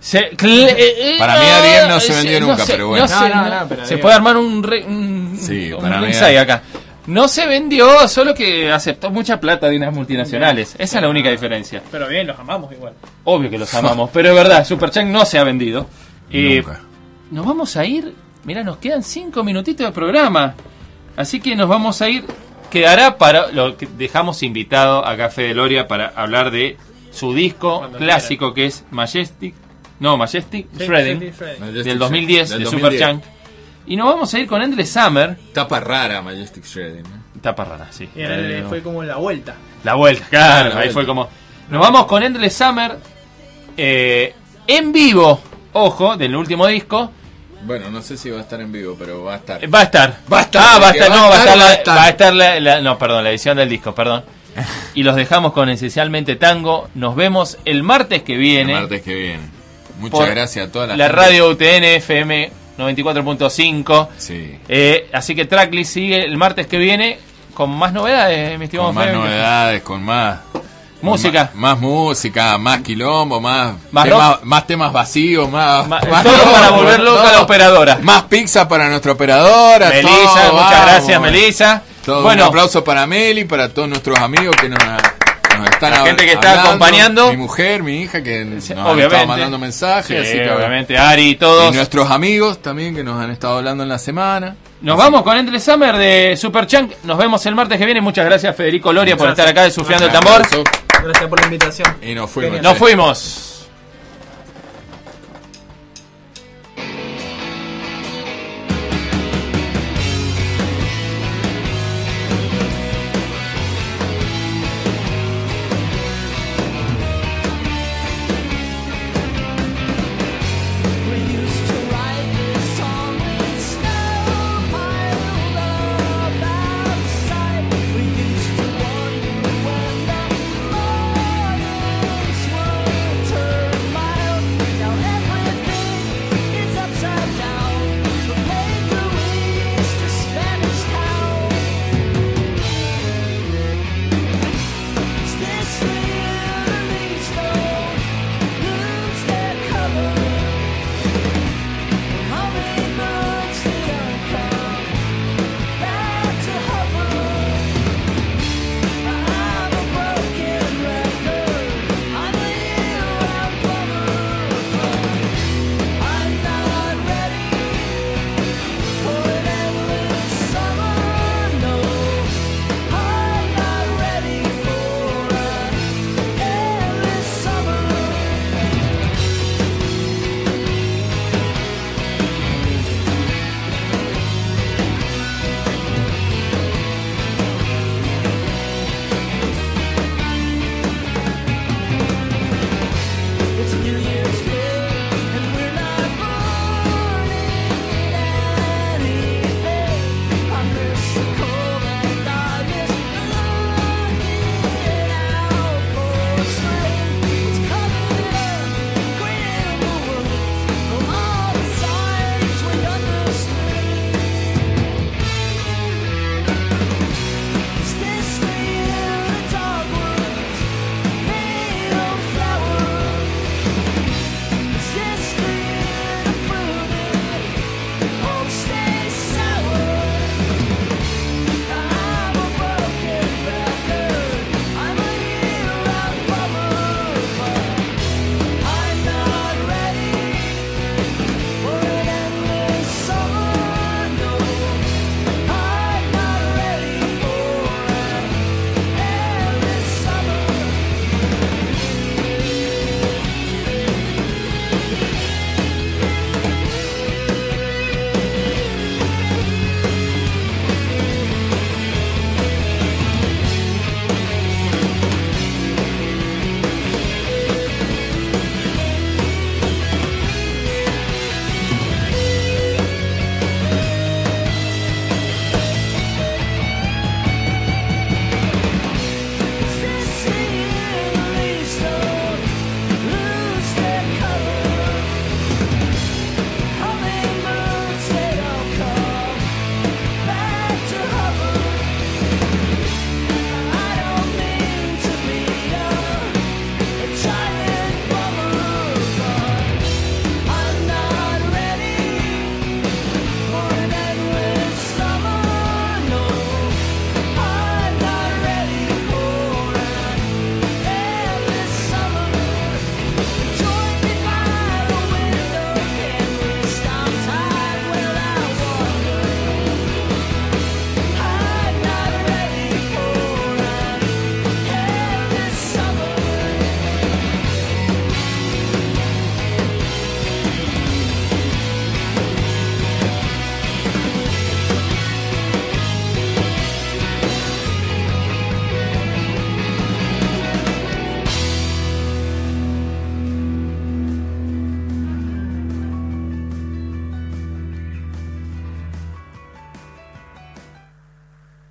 Se- cl- eh, eh, Para mí Ariel no se vendió nunca, pero bueno. No, no, no, no, pero se digo- puede armar un, re- un, Sí, un para mí acá. No se vendió, solo que aceptó mucha plata de unas multinacionales. Esa es la única diferencia. Pero bien, los amamos igual. Obvio que los amamos, pero es verdad, Superchank no se ha vendido. Eh, Nunca. nos vamos a ir, mira, nos quedan cinco minutitos de programa. Así que nos vamos a ir. Quedará para lo que dejamos invitado a Café de Loria para hablar de su disco Cuando clásico que es Majestic. No, Majestic Sí, Shredding sí, sí, Shredding. del 2010 Del de 2010. Superchunk. Y nos vamos a ir con Endless Summer. Tapa rara Majestic Shredding. ¿no? Tapa rara, sí. Y Eh, fue como la vuelta. la vuelta, claro, La ahí vuelta. fue como. Nos vamos con Endless Summer eh, en vivo, ojo, del último disco. Bueno, no sé si va a estar en vivo, pero va a estar. Va a estar. Va a estar, Ah, va a estar, no, va a estar, la, va a estar. va a estar la- la- no, perdón, la edición del disco, perdón. Y los dejamos con Esencialmente Tango. Nos vemos el martes que El viene. martes que viene. Muchas gracias a toda la, La gente. radio UTN FM 94.5. Sí. Eh, así que Tracklist sigue el martes que viene con más novedades, mi estimado Con más Fede. novedades, con más. Música. Más, más música, más quilombo, más. Más temas, más temas vacíos, más. Todo todo, para volver loca a la operadora. Más pizza para nuestra operadora. Melissa, todo, muchas gracias, Melissa. Todo bueno, un aplauso para Meli, para todos nuestros amigos que nos, nos están La gente que está hablando, acompañando. Mi mujer, mi hija que nos han estado mandando mensajes. Sí, así que, obviamente, Ari y todos. Y nuestros amigos también que nos han estado hablando en la semana. Nos vamos con Entre Summer de Superchunk. Nos vemos el martes que viene. Muchas gracias, Federico Loria, por estar acá desufriando el tambor. Gracias por la invitación. Y nos fuimos. Nos fuimos.